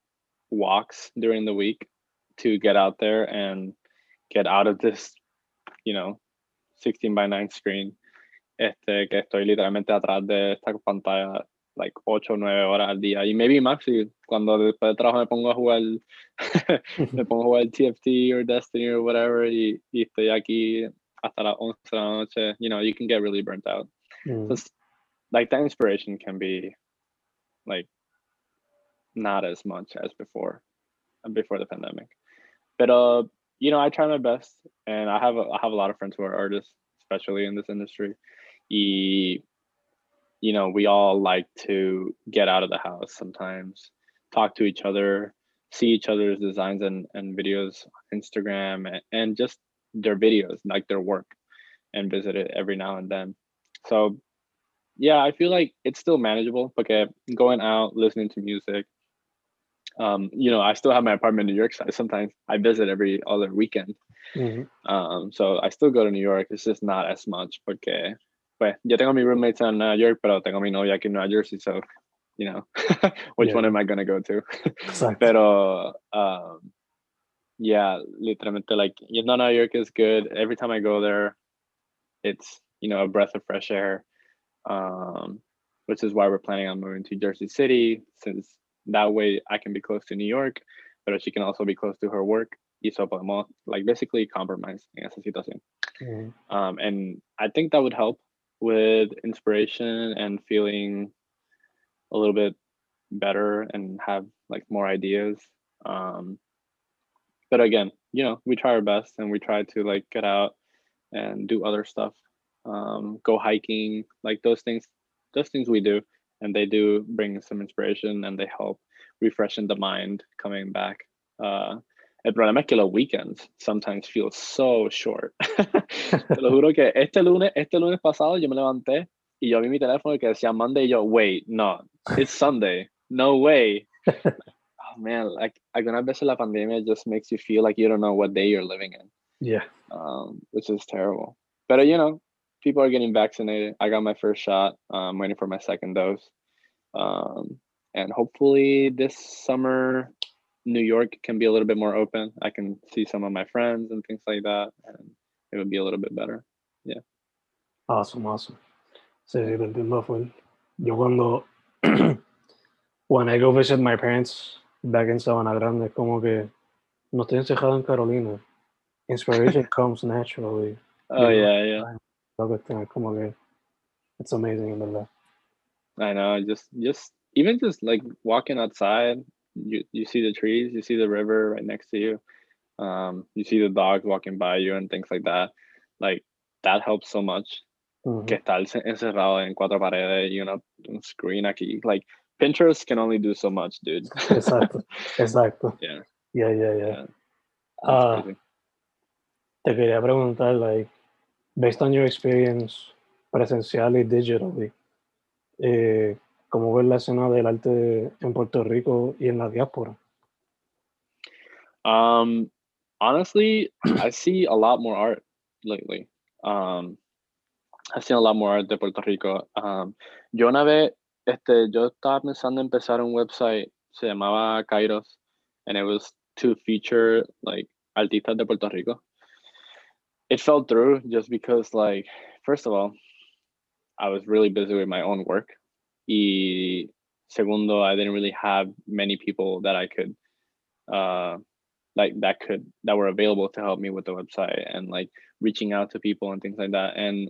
walks during the week to get out there and get out of this, you know, 16 by 9 screen. Este, que estoy literalmente atrás de esta pantalla like 8 o 9 horas al día. Y maybe más si cuando después de trabajo me pongo a jugar, me pongo a jugar TFT or Destiny or whatever y, y estoy aquí hasta las 11 de la noche. You know, you can get really burnt out. Mm, So like that inspiration can be like not as much as before before the pandemic. But uh you know i try my best and i have a, i have a lot of friends who are artists especially in this industry. Y, you know we all like to get out of the house sometimes talk to each other see each other's designs and, and videos on instagram and, and just their videos like their work and visit it every now and then. So yeah i feel like it's still manageable Okay, going out listening to music um you know i still have my apartment in new york so I- sometimes i visit every other weekend mhm. um so i still go to new york it's just not as much porque pues yo tengo mi roommates in New York pero tengo mi novia aquí en Nueva Jersey so you know which Yeah. one am i going to go to Exacto. pero um yeah literalmente like you know new york is good every time i go there it's you know a breath of fresh air um which is why we're planning on moving to jersey city since that way i can be close to new york but she can also be close to her work y so podemos like basically compromise en esa situación Mhm. um, and I think that would help with inspiration and feeling a little bit better and have like more ideas. Um, but again, you know, we try our best and we try to like get out and do other stuff, um, go hiking, like those things, those things we do, and they do bring some inspiration and they help refreshing the mind coming back. Uh, el problema es que los weekends sometimes feel so short. Te lo juro que este lunes, este lunes pasado yo me levanté y yo vi mi teléfono que decía Monday y yo, wait, no, it's Sunday. No way. oh man, like algunas veces la pandemia just makes you feel like you don't know what day you're living in. Yeah. Um, which is terrible. But you know, people are getting vaccinated. I got my first shot. I'm waiting for my second dose. Um, and hopefully this summer New York can be a little bit more open. I can see some of my friends and things like that, and it would be a little bit better. Yeah. Awesome, awesome. Sí, te entiendo full. Yo cuando when I go visit my parents back in Sabana Grande, como que no estoy encerrado en Carolina. Inspiration comes naturally. Oh yeah, yeah. Como que it's amazing, in. I know. Just, just even just like walking outside, you you see the trees, you see the river right next to you. Um, you see the dogs walking by you and things like that. Like that helps so much. Mhm. Que estar encerrado en cuatro paredes y una un screen aquí. Like Pinterest can only do so much, dude. Exacto, exacto. Yeah. Yeah, yeah, yeah. Yeah. Ah, te quería preguntar, like, based on your experience presencial y digitally, eh, ¿cómo la escena del arte en Puerto Rico y en la diáspora? Um, honestly, I see a lot more art lately. Um, I've seen a lot more art de Puerto Rico. Um, yo una vez, este, yo estaba pensando en empezar un website, se llamaba Kairos, and it was to feature like artistas de Puerto Rico. It fell through just because, like, first of all, I was really busy with my own work. Y segundo, I didn't really have many people that I could uh like that could that were available to help me with the website and like reaching out to people and things like that and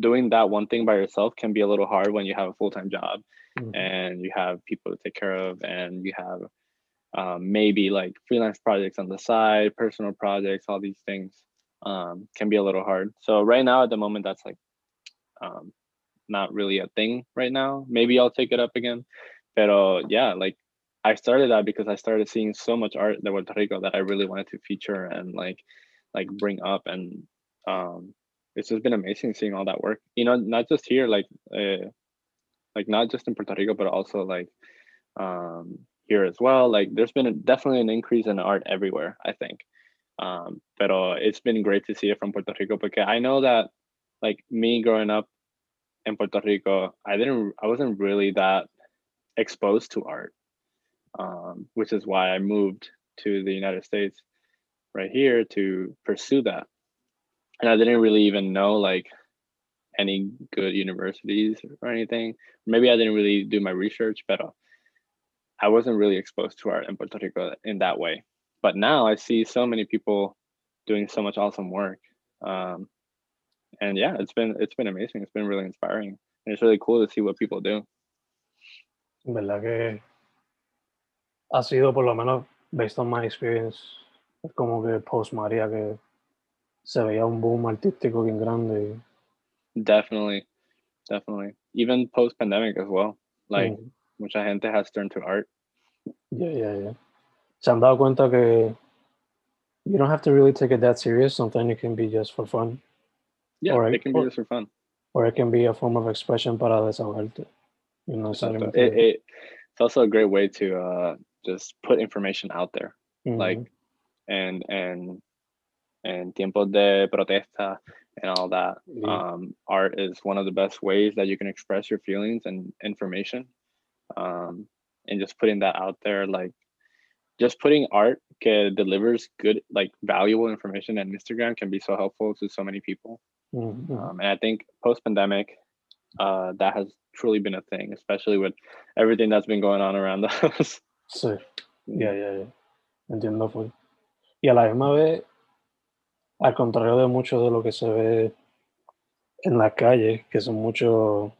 doing that one thing by yourself can be a little hard when you have a full-time job Mhm. and you have people to take care of and you have um, maybe like freelance projects on the side personal projects all these things um, can be a little hard. So right now at the moment that's like um, not really a thing right now. Maybe i'll take it up again. But yeah like i started that because i started seeing so much art de puerto rico that i really wanted to feature and like like bring up. And um it's just been amazing seeing all that work. You know not just here like uh, like not just in puerto rico but also like um here as well. Like there's been a, definitely an increase in art everywhere i think um but it's been great to see it from puerto rico because i know that like me growing up in puerto rico i didn't i wasn't really that exposed to art um which is why i moved to the united states right here to pursue that. And i didn't really even know like any good universities or anything. Maybe i didn't really do my research but i wasn't really exposed to art in puerto rico in that way but now i see so many people doing so much awesome work um, and yeah it's been it's been amazing it's been really inspiring and it's really cool to see what people do verdad que ha sido, por lo menos, based on my experience, es como que post María que se veía un boom artístico bien grande. definitely definitely even post pandemic as well like Mm. mucha gente has turned to art Yeah, yeah, yeah. Se han dado cuenta que you don't have to really take it that serious. Sometimes it can be just for fun, yeah Alright, it can be just for fun or it can be a form of expression para desahogarte. You know, So it, it, it's also a great way to uh, just put information out there Mhm. like and and and tiempos de protesta and all that Yeah. um, art is one of the best ways that you can express your feelings and information um, and just putting that out there like just putting art que delivers good like valuable information and instagram can be so helpful to so many people Mhm, mhm. um, and I think post pandemic, uh, that has truly been a thing, especially with everything that's been going on around us. Sí. yeah ya, ya. Entiendo full. Y a la misma vez, al contrario de mucho de lo que se ve en las calles, que son muchos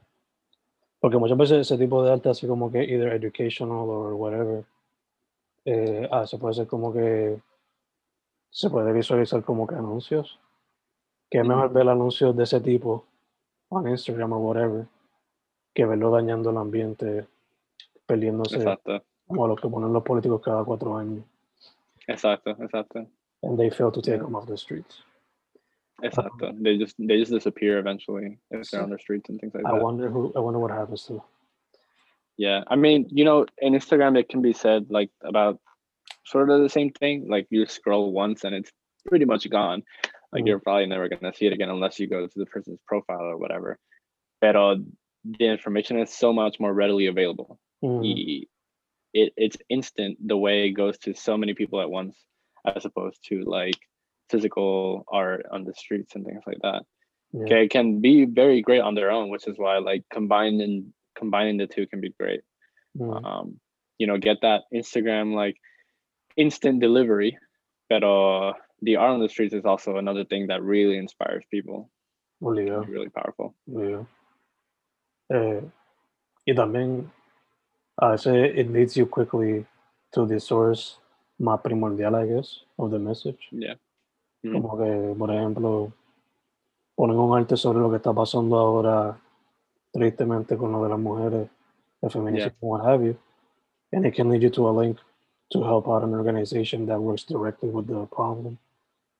Porque muchas veces ese tipo de arte, así como que either educational or whatever, eh, ah, se puede hacer como que se puede visualizar como que anuncios. Que es mejor ver anuncios de ese tipo on Instagram or whatever que verlo dañando el ambiente, perdiéndose Exacto, como los que ponen los políticos cada cuatro años. exacto, exacto, And they fail to take Yeah. them off the streets. exacto. They just they just disappear eventually if they're on the streets and things like I that. wonder who. I wonder what happens to. Yeah, I mean, you know, in Instagram it can be said like about sort of the same thing. Like you scroll once and it's pretty much gone. Like Mhm. you're probably never gonna see it again unless you go to the person's profile or whatever. Pero the information is so much more readily available. Mhm. It it's instant the way it goes to so many people at once, as opposed to like physical art on the streets and things like that. Yeah. Okay, it can be very great on their own, which is why like combined combining combining the two can be great Mhm. um, you know, get that Instagram like instant delivery. But uh, the art on the streets is also another thing that really inspires people. Obligado, It's really powerful. obligado. Eh, y también a veces it leads you quickly to the source más primordial, I guess, of the message. Yeah. Mhm. Como que, por ejemplo, ponen un arte sobre lo que está pasando ahora, tristemente, con lo de las mujeres, el feminismo, what have you. And it can lead you to a link to help out an organization that works directly with the problem.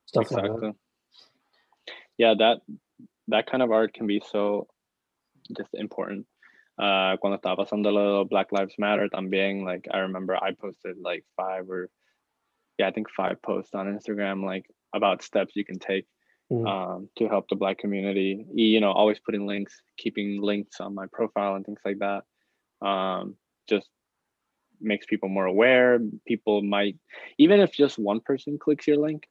Stuff like that. Exactly. Yeah, that that kind of art can be so just important. Uh, cuando estaba pasando lo Black Lives Matter también, like I remember I posted like five or yeah, I think five posts on Instagram like about steps you can take Mm. um, to help the black community. You know, always putting links, keeping links on my profile and things like that. Um, just makes people more aware. People might, even if just one person clicks your link,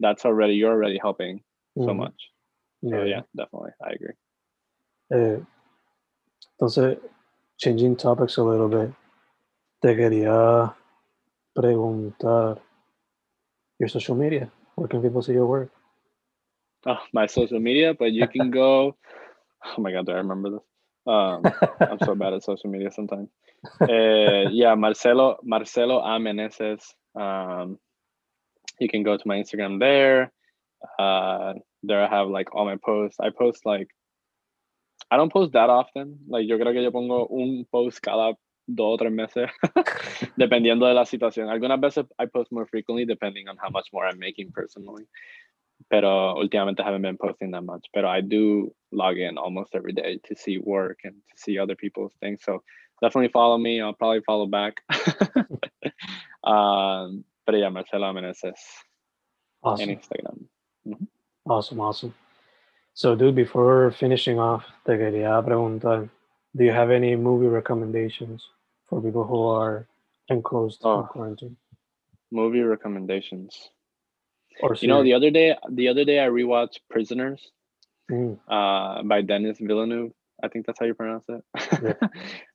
that's already you're already helping so Mhm. much. So Yeah, yeah, definitely, I agree. Eh, entonces, changing topics a little bit, te quería preguntar your social media. Where can people see your work? Oh, my social media, but you can go. Oh my god, do I remember this? Um, I'm so bad at social media sometimes. Uh, yeah, Marcelo Marcelo A. Meneses. Um, you can go to my Instagram there. Uh, there I have like all my posts. I post like I don't post that often. Like yo creo que yo pongo un post cada dos o tres meses, dependiendo de la situación. Algunas veces I post more frequently depending on how much more I'm making personally. Pero últimamente I haven't been posting that much. But I do log in almost every day to see work and to see other people's things. So definitely follow me. I'll probably follow back. um, but yeah, Marcelo Meneses en Awesome. Instagram. Awesome, awesome. So, dude, before finishing off, te quería preguntar, do you have any movie recommendations for people who are enclosed in Oh. quarantine? Movie recommendations. Or You know, the other day, the other day I rewatched Prisoners Mm, uh, by Denis Villeneuve. I think that's how you pronounce it.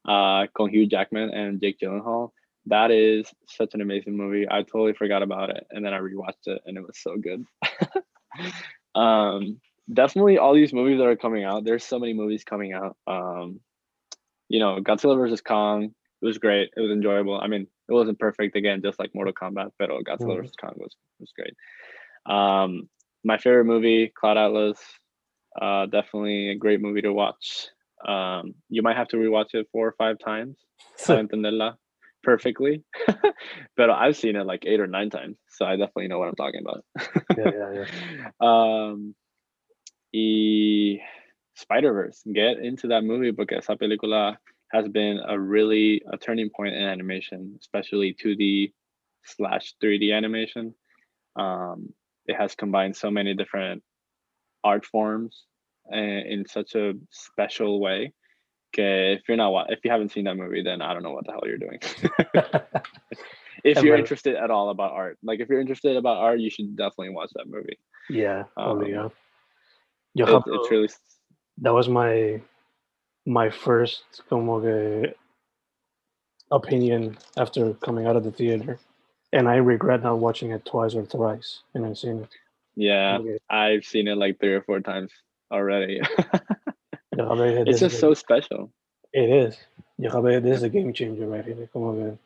uh, con Hugh Jackman and Jake Gyllenhaal. That is such an amazing movie. I totally forgot about it, and then I rewatched it, and it was so good. um, definitely, all these movies that are coming out. There's so many movies coming out. Um, you know, Godzilla versus Kong. It was great. It was enjoyable. I mean, it wasn't perfect again, just like Mortal Kombat, but Godzilla Mhm. versus Kong was was great. Um, my favorite movie, Cloud Atlas. Uh, definitely a great movie to watch. Um, you might have to rewatch it four or five times entenderla perfectly. but I've seen it like eight or nine times, so I definitely know what I'm talking about. yeah, yeah, yeah. um, y Spider Verse, get into that movie porque esa película has been a really a turning point in animation, especially 2D slash 3D animation. Um, it has combined so many different art forms uh, in such a special way. Okay, if you're not if you haven't seen that movie, then I don't know what the hell you're doing. if you're interested at all about art, like if you're interested about art, you should definitely watch that movie. yeah, Um, obligado. Yo It- have it's really that was my my first como que opinion after coming out of the theater and i regret not watching it twice or thrice in el cine yeah. Como que I've seen it like three or four times already. it's just so special. It is. Creo this is a game changer right here. Como que,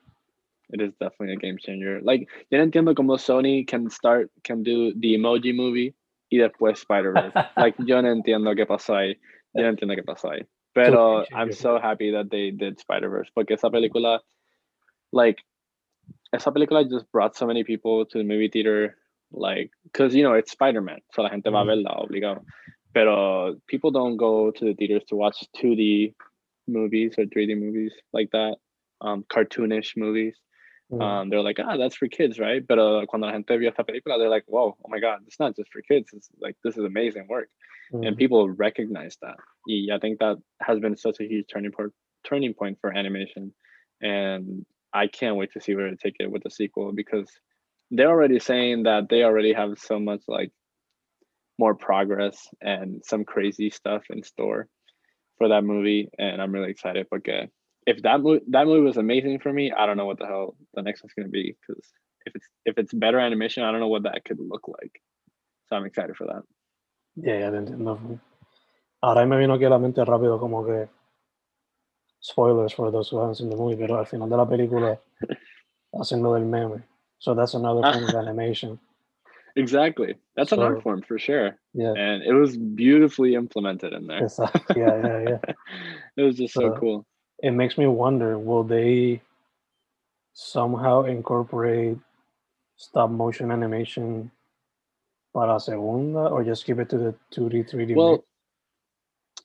It is definitely a game changer. Like, yo no entiendo cómo Sony can start, can do the emoji movie y después Spider-Verse. like, yo no entiendo qué pasó ahí. Yo no entiendo qué pasó ahí. Pero I'm so happy that they did Spider-Verse porque esa película, like, esa película just brought so many people to the movie theater. Like, because, you know, it's Spider-Man. So la gente va a Mhm. verla, obligado. Pero people don't go to the theaters to watch 2D movies or 3D movies like that, um, cartoonish movies. mm, Um, they're like, ah, that's for kids, right? Pero cuando la gente vio esta película, they're like, whoa, oh my God, it's not just for kids. It's like, this is amazing work. Mm, And people recognize that. I think that has been such a huge turning point, turning point for animation. And I can't wait to see where they take it with the sequel because they're already saying that they already have so much like more progress and some crazy stuff in store for that movie. And I'm really excited because if that movie that movie was amazing for me, I don't know what the hell the next one's gonna be because if it's if it's better animation, I don't know what that could look like. So I'm excited for that. Yeah, ya te entiendo. Ahora me vino aquí a la mente rápido como que spoilers for those who haven't seen the movie, pero al final de la película hacen lo del meme. So that's another form of ah. animation. Exactly. That's an art form for sure. Yeah, And it was beautifully implemented in there. exactly. Yeah, yeah, yeah. it was just so So- cool. It makes me wonder, will they somehow incorporate stop motion animation para segunda or just keep it to the 2D, 3D? Well,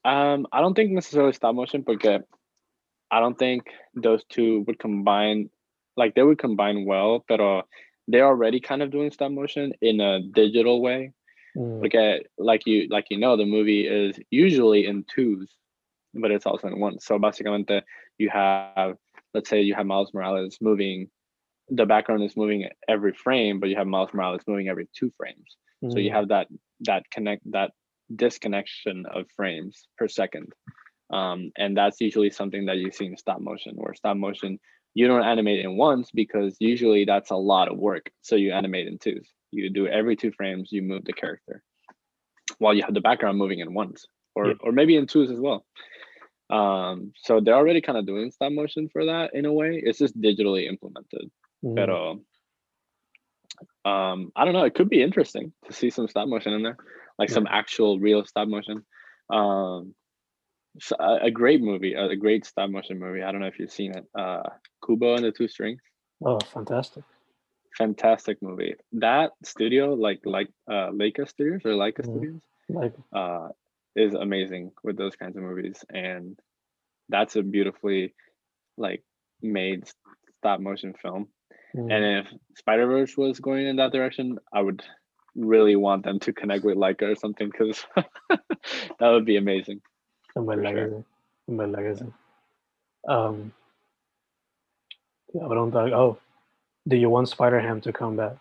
um, I don't think necessarily stop motion because I don't think those two would combine like they would combine well, but they're already kind of doing stop motion in a digital way. Mm, like you like you know, the movie is usually in twos, but it's also in ones. So basically, you have let's say you have Miles Morales moving the background is moving every frame, but you have Miles Morales moving every two frames. So you mm, have that that connect that disconnection of frames per second. Um, and that's usually something that you see in stop motion, where stop motion you don't animate in ones because usually that's a lot of work. So you animate in twos. You do every two frames, you move the character, while you have the background moving in ones, or Yeah. or maybe in twos as well. Um, so they're already kind of doing stop motion for that in a way. It's just digitally implemented. mm. Pero um, I don't know. It could be interesting to see some stop motion in there, like Yeah. some actual real stop motion. Um, so a, a great movie, a, a great stop motion movie. I don't know if you've seen it. Uh, Kubo and the Two Strings. Oh, fantastic. Fantastic movie. That studio, like like uh, Laika Studios or Laika Mhm. Studios, Like, uh, is amazing with those kinds of movies, and that's a beautifully like made stop motion film. Mm, And if Spider Verse was going in that direction, I would really want them to connect with Laika or something because that would be amazing. en verdad que sure. sí. En verdad que sí. Um, te iba a preguntar, oh, do you want Spider-Ham to come back?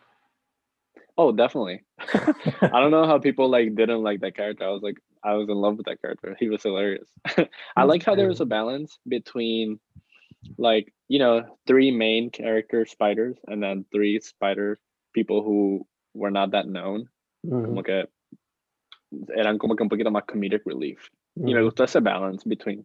Oh, definitely. I don't know how people like didn't like that character. I was like, I was in love with that character. He was hilarious. I like how there was a balance between like, you know, three main character spiders and then three spider people who were not that known. Mhm, Como que eran como que un poquito más comedic relief. you mhm. know that's a balance between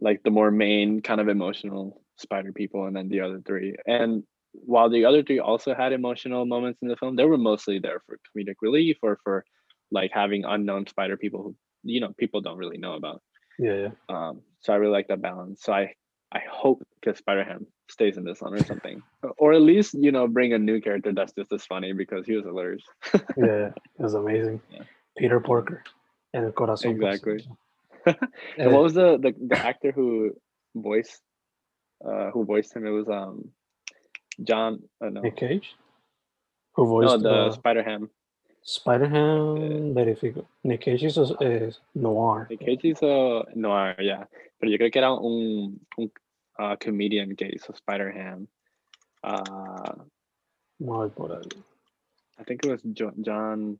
like the more main kind of emotional spider people and then the other three and while the other three also had emotional moments in the film they were mostly there for comedic relief or for like having unknown spider people who you know people don't really know about Yeah, yeah. um so i really like that balance so i i hope because spider-ham stays in this one or something or at least you know bring a new character that's just as funny because he was hilarious Yeah, yeah. It was amazing. Yeah. Peter Porker and por Exactly. And what was the, the the actor who voiced uh who voiced him? It was um John uh, no Nick Cage? Who no voiced the uh, Spider Ham. Spider-Ham? verifico. Nick Cage hizo eh, Noir. Nick Cage hizo noir, yeah. Pero yo creo que era un, un uh, comedian que hizo Spider Ham. Uh, a por ahí. I think it was jo- John.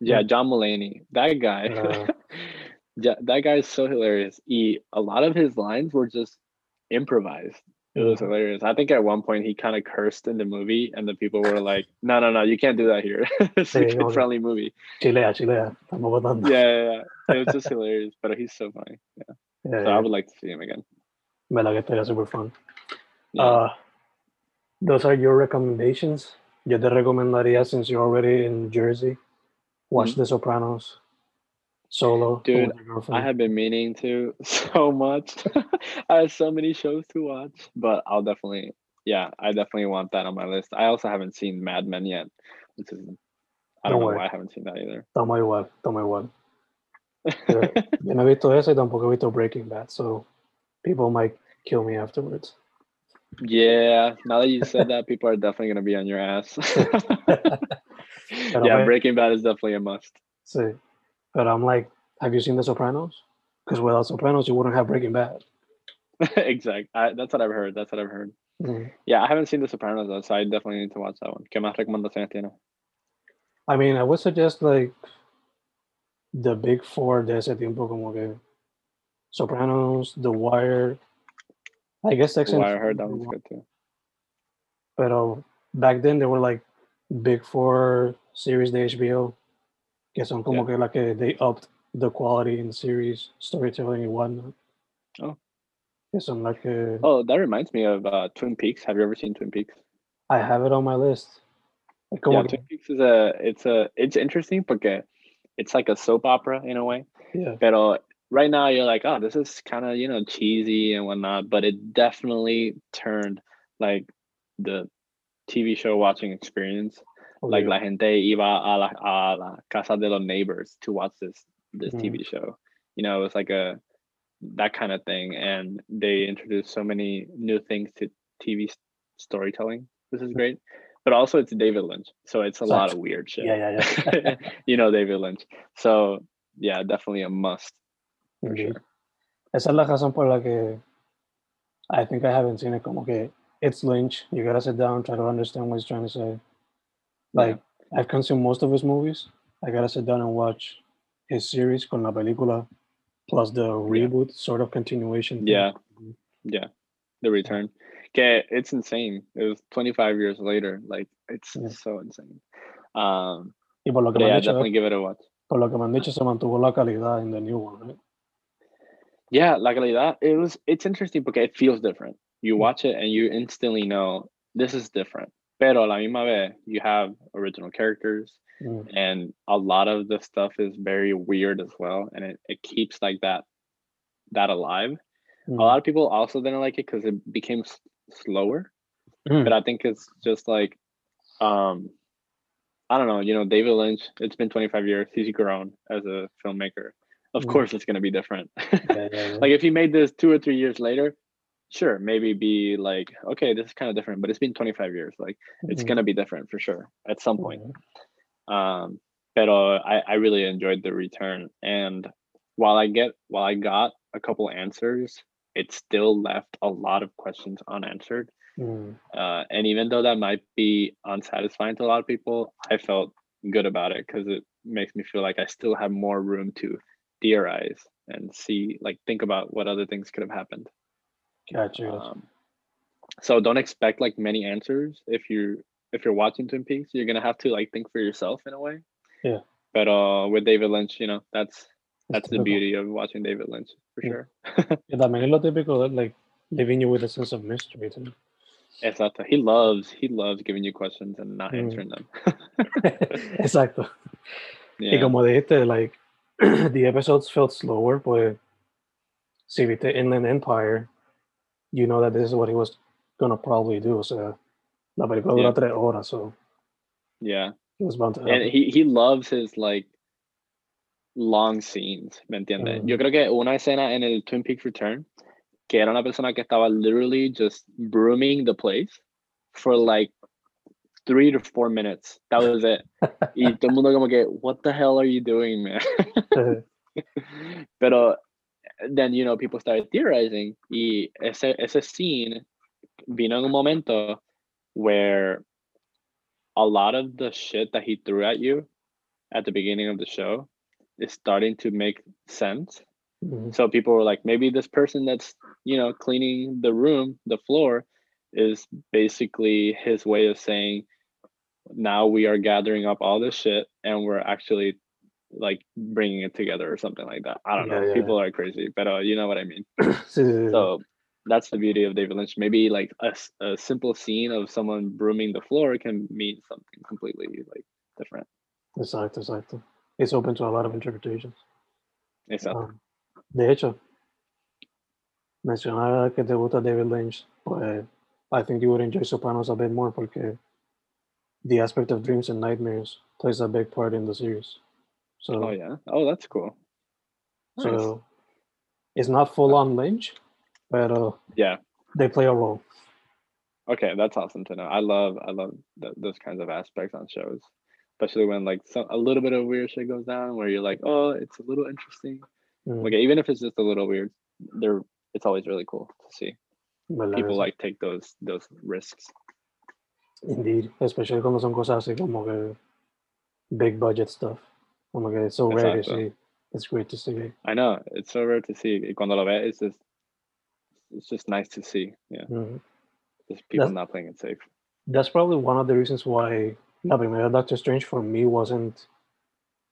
Yeah, John Mulaney. That guy. Uh, yeah, that guy is so hilarious. He a lot of his lines were just improvised. It was hilarious. I think at one point he kind of cursed in the movie, and the people were like, "No, no, no, you can't do that here. it's a kid friendly movie." Chilea, chilea. Yeah, yeah, yeah. It was just hilarious, but he's so funny. Yeah, Yeah, So I would like to see him again. Verdad que estaría super fun. Yeah. Uh, those are your recommendations. Yo te recomendaría, since you're already in Jersey, watch Mhm. The Sopranos, Solo. Dude, with your girlfriend. I have been meaning to so much. I have so many shows to watch, but I'll definitely, yeah, I definitely want that on my list. I also haven't seen Mad Men yet, which is, I No don't know why I haven't seen that either. Toma igual, toma igual. Yeah. Yo no he visto eso y tampoco he visto Breaking Bad, so people might kill me afterwards. yeah, now that you said that, people are definitely gonna be on your ass. Yeah, Breaking Bad is definitely a must. Sí. But I'm like, have you seen The Sopranos? Because without Sopranos, you wouldn't have Breaking Bad. exactly. I, that's what I've heard. That's what I've heard. Mhm. Yeah, I haven't seen The Sopranos though, so I definitely need to watch that one. ¿Qué más recomendaciones tiene? I mean, I would suggest like the big four de ese tiempo, como que Sopranos, The Wire. I guess Sex and I heard that one's good too. Pero back then there were like big four series de HBO, que son como Yeah. que la que they upped the quality in series storytelling and whatnot. Oh. Que son like que Oh, that reminds me of uh, Twin Peaks. Have you ever seen Twin Peaks? I have it on my list. Like, yeah, que- Twin Peaks is a it's a it's interesting because it's like a soap opera in a way. yeah. But right now you're like, oh, this is kind of you know cheesy and whatnot, but it definitely turned like the TV show watching experience. Like la gente iba a la, a la casa de los neighbors to watch this this Mhm. TV show. You know, it was like a that kind of thing, and they introduced so many new things to TV storytelling. This is great, but also it's David Lynch, so it's a lot of weird shit. Yeah, yeah, yeah. you know David Lynch, so yeah, definitely a must for Indeed. sure. Esa es la razón por la que I think I haven't seen it. Como que it's Lynch. You gotta sit down, try to understand what he's trying to say. Like I've consumed most of his movies. I gotta sit down and watch his series con la película plus the reboot sort of continuation. thing. Yeah, yeah, The Return. Okay, it's insane. It was 25 years later. Like it's Yeah. so insane. Um, Y por lo que me yeah, dicho, definitely give it a watch. por lo que me han dicho, se mantuvo la calidad in the new one, right? Yeah, la calidad. It was. It's interesting because it feels different. You Mm. watch it and you instantly know this is different. Pero a la misma vez, you have original characters, Mm. and a lot of the stuff is very weird as well, and it, it keeps like that that alive. Mm. A lot of people also didn't like it because it became s- slower. Mm. But I think it's just like, um, I don't know. You know, David Lynch. It's been 25 years. He's grown as a filmmaker. Of Mm. course, it's gonna be different. Yeah, yeah, yeah. like if he made this two or three years later, sure, maybe be like, okay, this is kind of different. But it's been 25 years. Like it's Mm. gonna be different for sure at some point. Mhm. Um, but uh, I I really enjoyed the return, and while I get while I got a couple answers, it still left a lot of questions unanswered. Mm. Uh, and even though that might be unsatisfying to a lot of people, I felt good about it because it makes me feel like I still have more room to theorize and see, like, think about what other things could have happened. Gotcha. Um, so don't expect like many answers if you if you're watching Twin Peaks. You're gonna have to like think for yourself in a way. Yeah. But uh, with David Lynch, you know, that's that's the beauty of watching David Lynch for Yeah. sure. Y también es lo típico de like leaving you with a sense of mystery too. Exacto. He loves he loves giving you questions and not Mm. answering them. Exacto. Y Yeah. como dijiste, like the episodes felt slower, pues si viste Inland Empire, you know that this is what he was gonna probably do. O sea, la película dura Yeah. tres horas, so Yeah. he was bound to And he he loves his like long scenes, ¿me entiendes? Mm-hmm. Yo creo que una escena en el Twin Peaks Return que era una persona que estaba literally just brooming the place for like three to four minutes. That was it. y todo el mundo como que, what the hell are you doing, man? Pero then, you know, people started theorizing y ese, ese scene vino en un momento where a lot of the shit that he threw at you at the beginning of the show is starting to make sense. Mhm. So people were like, maybe this person that's, you know, cleaning the room, the floor, is basically his way of saying, now we are gathering up all this shit and we're actually like bringing it together or something like that. I don't Yeah, know. yeah. People are crazy, but uh, you know what I mean. So that's the beauty of David Lynch. Maybe like a, a simple scene of someone brooming the floor can mean something completely like different. Exacto, exacto. It's open to a lot of interpretations. Exacto. Um, de hecho, mencionaba que te gusta David Lynch, pues I think you would enjoy Sopranos a bit more porque the aspect of dreams and nightmares plays a big part in the series. So, oh yeah. Oh, that's cool. Nice. so it's not full on Lynch, but uh, yeah. they play a role. Okay, that's awesome to know. I love I love th- those kinds of aspects on shows, especially when like some a little bit of weird shit goes down, where you're like, oh, it's a little interesting. Mm, Okay, even if it's just a little weird, they're it's always really cool to see ¿verdad people like take those those risks. Indeed, especially cuando son cosas así como que big budget stuff. Como god, it's so rare to see. It's great to see. I know it's so rare to see. Y Cuando lo ves, it's just it's just nice to see. Yeah, Mhm. just people That's- not playing it safe. That's probably one of the reasons why La Primera Doctor Strange for me wasn't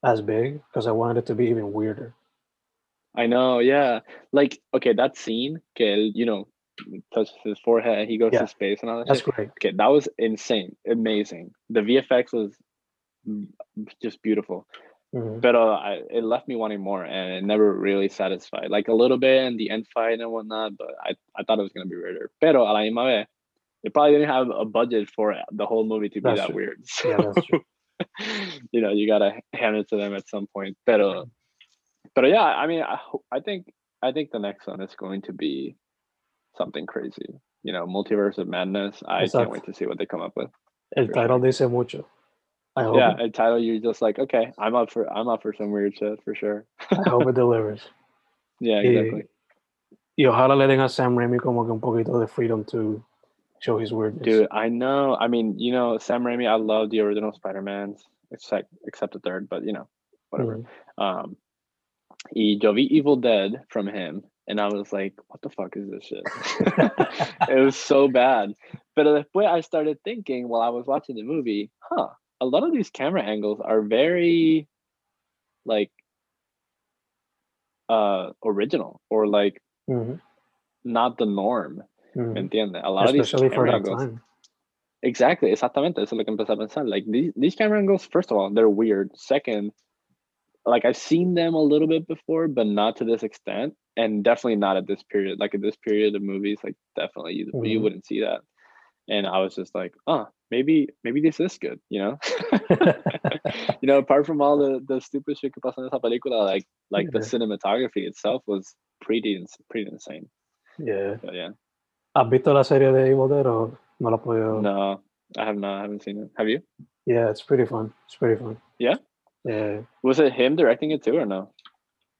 as big because I wanted it to be even weirder. I know, yeah. Like, okay, that scene, que you know, touches his forehead he goes Yeah. to space and all that That's shit. great. Okay, that was insane, amazing. The VFX was just beautiful, Mhm. but uh, I, it left me wanting more, and it never really satisfied. Like a little bit in the end fight and whatnot, but I, I thought it was gonna be weirder. Pero a la misma vez, they probably didn't have a budget for the whole movie to be That's that true. weird. Yeah, that's true. you know, you gotta hand it to them at some point. Pero, but yeah, I mean, I, I think I think the next one is going to be something crazy. You know, multiverse of madness. I Exacto. can't wait to see what they come up with. El title dice mucho. I hope, Yeah, a title you're just like, okay, I'm up for I'm up for some weird shit for sure. I hope it delivers. Yeah, Y- exactly. Y ojalá le den a Sam Raimi como que un poquito de freedom to show his weirdness. Dude, I know. I mean, you know, Sam Raimi, I love the original Spider-Mans, except except the third, but you know, whatever. Mhm. Um y yo vi Evil Dead from him and I was like, what the fuck is this shit? it was so bad. But después I started thinking while I was watching the movie, huh, a lot of these camera angles are very like uh original or like Mhm. not the norm. ¿Me Mhm. entiendes? A lot of these Especially for camera angles. time. Exactly, exactamente. Eso es lo que empecé a pensar. Like these, these camera angles, first of all, they're weird. Second, like I've seen them a little bit before, but not to this extent, and definitely not at this period. Like at this period of movies, like definitely you, you Mhm. wouldn't see that. And I was just like, oh, maybe maybe this is good, you know. you know, apart from all the the stupid shit que pasa en esa película, like like the cinematography itself was pretty pretty insane. yeah. So yeah, ¿Has visto la serie de Evil Dead o no la podido? no, I have not, I haven't seen it. Have you? Yeah, it's pretty fun. It's pretty fun. Yeah? Yeah. Was it him directing it too, or no?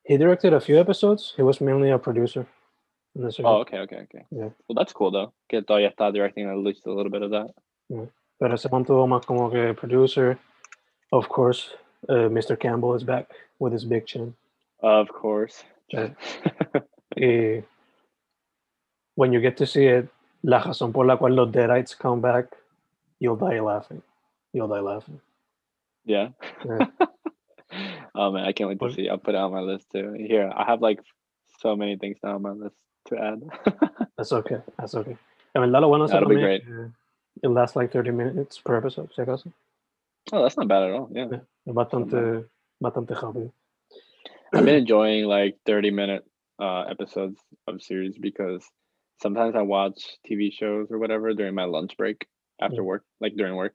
He directed a few episodes. He was mainly a producer. in the series. Oh, okay, okay, okay. Yeah. Well, that's cool though. Que todavía está directing at least a little bit of that. Pero se mantuvo más como que producer. Of course, uh, Mr. Campbell is back with his big chin. Of course. Y when you get to see it, la razón por la cual los Deadites come back, you'll die laughing. You'll die laughing. yeah. Yeah. oh man, I can't wait to see. I'll put it on my list too. Here, I have like so many things now on my list to add. That's okay. That's okay. I En verdad, lo bueno That'll be great. eh, It lasts like 30 minutes per episode, si acaso. oh, that's not bad at all. Yeah. Bastante, bastante rápido. I've been enjoying like 30 minute uh, episodes of series because sometimes I watch TV shows or whatever during my lunch break after Mm. work, like during work.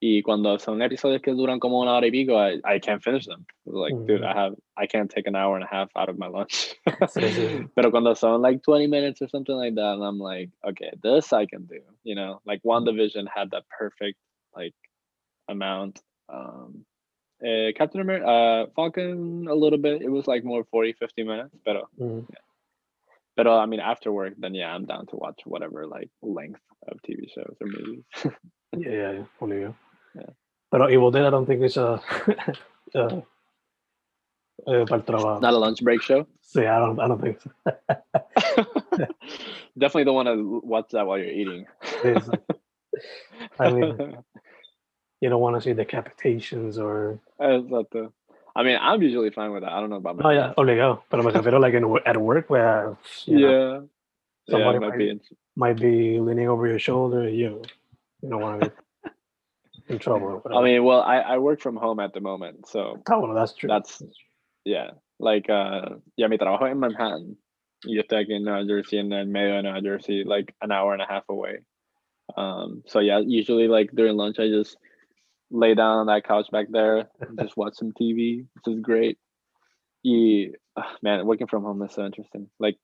Y cuando son episodios que duran como una hora y pico, I, I can't finish them. Like, dude, Mm. I have I can't take an hour and a half out of my lunch. Sí, sí. Pero cuando son like 20 minutes or something like that, and I'm like, okay, this I can do. You know, like WandaVision had that perfect like amount. Um uh, Captain America, uh, Falcon, a little bit. It was like more 40, 50 minutes. But, Mm. but I mean, after work, then yeah, I'm down to watch whatever like length of TV shows or movies. Yeah, yeah, yeah. Yeah. Pero Evil Dead, I don't think it's a. uh, uh, para el trabajo. Not a lunch break show. See, I don't, I don't think so. Definitely don't want to watch that while you're eating. I mean- You don't want to see decapitations or. I mean, I'm usually fine with that. I don't know about my No, ya, obligado. Pero me refiero like in, at work where you know, Yeah. Yeah, somebody it might might, be might be leaning over your shoulder. You, you don't want to in trouble. I mean, well, I, I work from home at the moment, so Oh, that's true. that's yeah. Like uh yeah, mi trabajo en Manhattan. Y yo estoy aquí en Nueva Jersey and then de Nueva Jersey, like an hour and a half away. Um so yeah, usually like during lunch I just lay down on that couch back there and just watch some TV, which is great. Y ah, man, working from home is so interesting. Like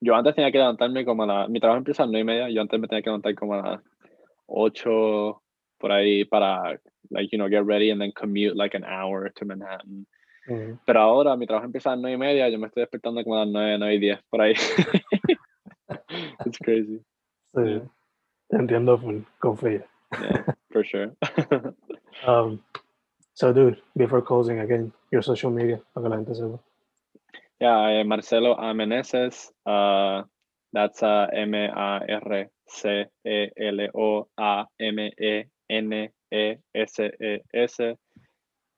yo antes tenía que levantarme como a la, mi trabajo empieza a las nueve y media, yo antes me tenía que levantar como a las ocho por ahí para like you know get ready and then commute like an hour to Manhattan. Pero ahora mi trabajo empieza a las nueve y media, yo me estoy despertando como a las nueve, nueve y diez por ahí. It's crazy. Sí, Yeah. te entiendo full, confía. Yeah, for sure. Um, so, dude, before closing again, your social media, para que la gente sepa. yeah, eh, Marcelo A. Meneses. Uh, that's uh, M A R C E L O A M E N E S E S.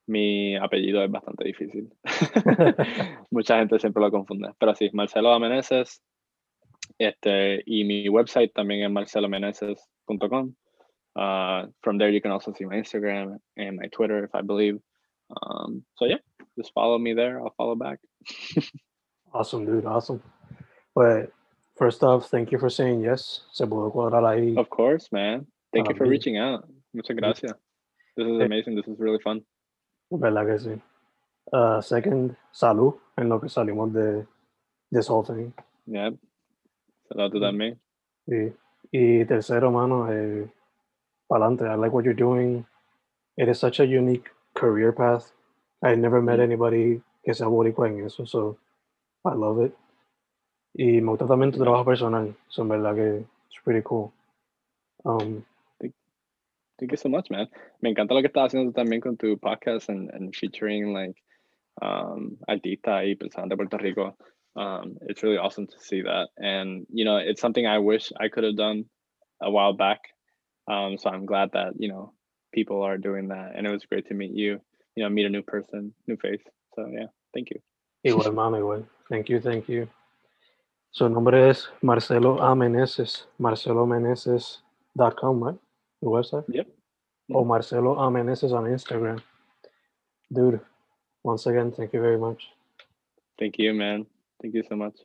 Mi apellido es bastante difícil. Mucha gente siempre lo confunde. Pero sí, Marcelo A. Meneses. Este, y mi website también es marcelomeneses.com. Uh, from there, you can also see my Instagram and my Twitter, if I believe. Um, so yeah, just follow me there. I'll follow back. Awesome, dude, awesome. But first off, thank you for saying yes. Se pudo cuadrar ahí. Of course, man. Thank you for reaching out. Muchas gracias. This is amazing. This is really fun. ¿Verdad que sí? Uh, second, salud en lo que salimos de this whole thing. Yeah. Saludos también. Y, y tercero, mano, eh, pa'lante. I like what you're doing. It is such a unique career path. I never met anybody que sea boricua en eso, so I love it. Y me gusta también tu trabajo personal. So, en verdad que it's pretty cool. Um, Thank you so much, man. Me encanta lo que estás haciendo también con tu podcast and, and featuring like um Altita y personas de Puerto Rico. Um, it's really awesome to see that. And you know, it's something I wish I could have done a while back. Um, so I'm glad that, you know, people are doing that. And it was great to meet you, you know, meet a new person, new face. So yeah, thank you. igual, mano, igual. Thank you, thank you. Su nombre es Marcelo A. Meneses. MarceloMeneses.com, right? The website? Yep. or mm-hmm. Marcelo A. Meneses on Instagram. Dude, once again, thank you very much. Thank you, man. Thank you so much.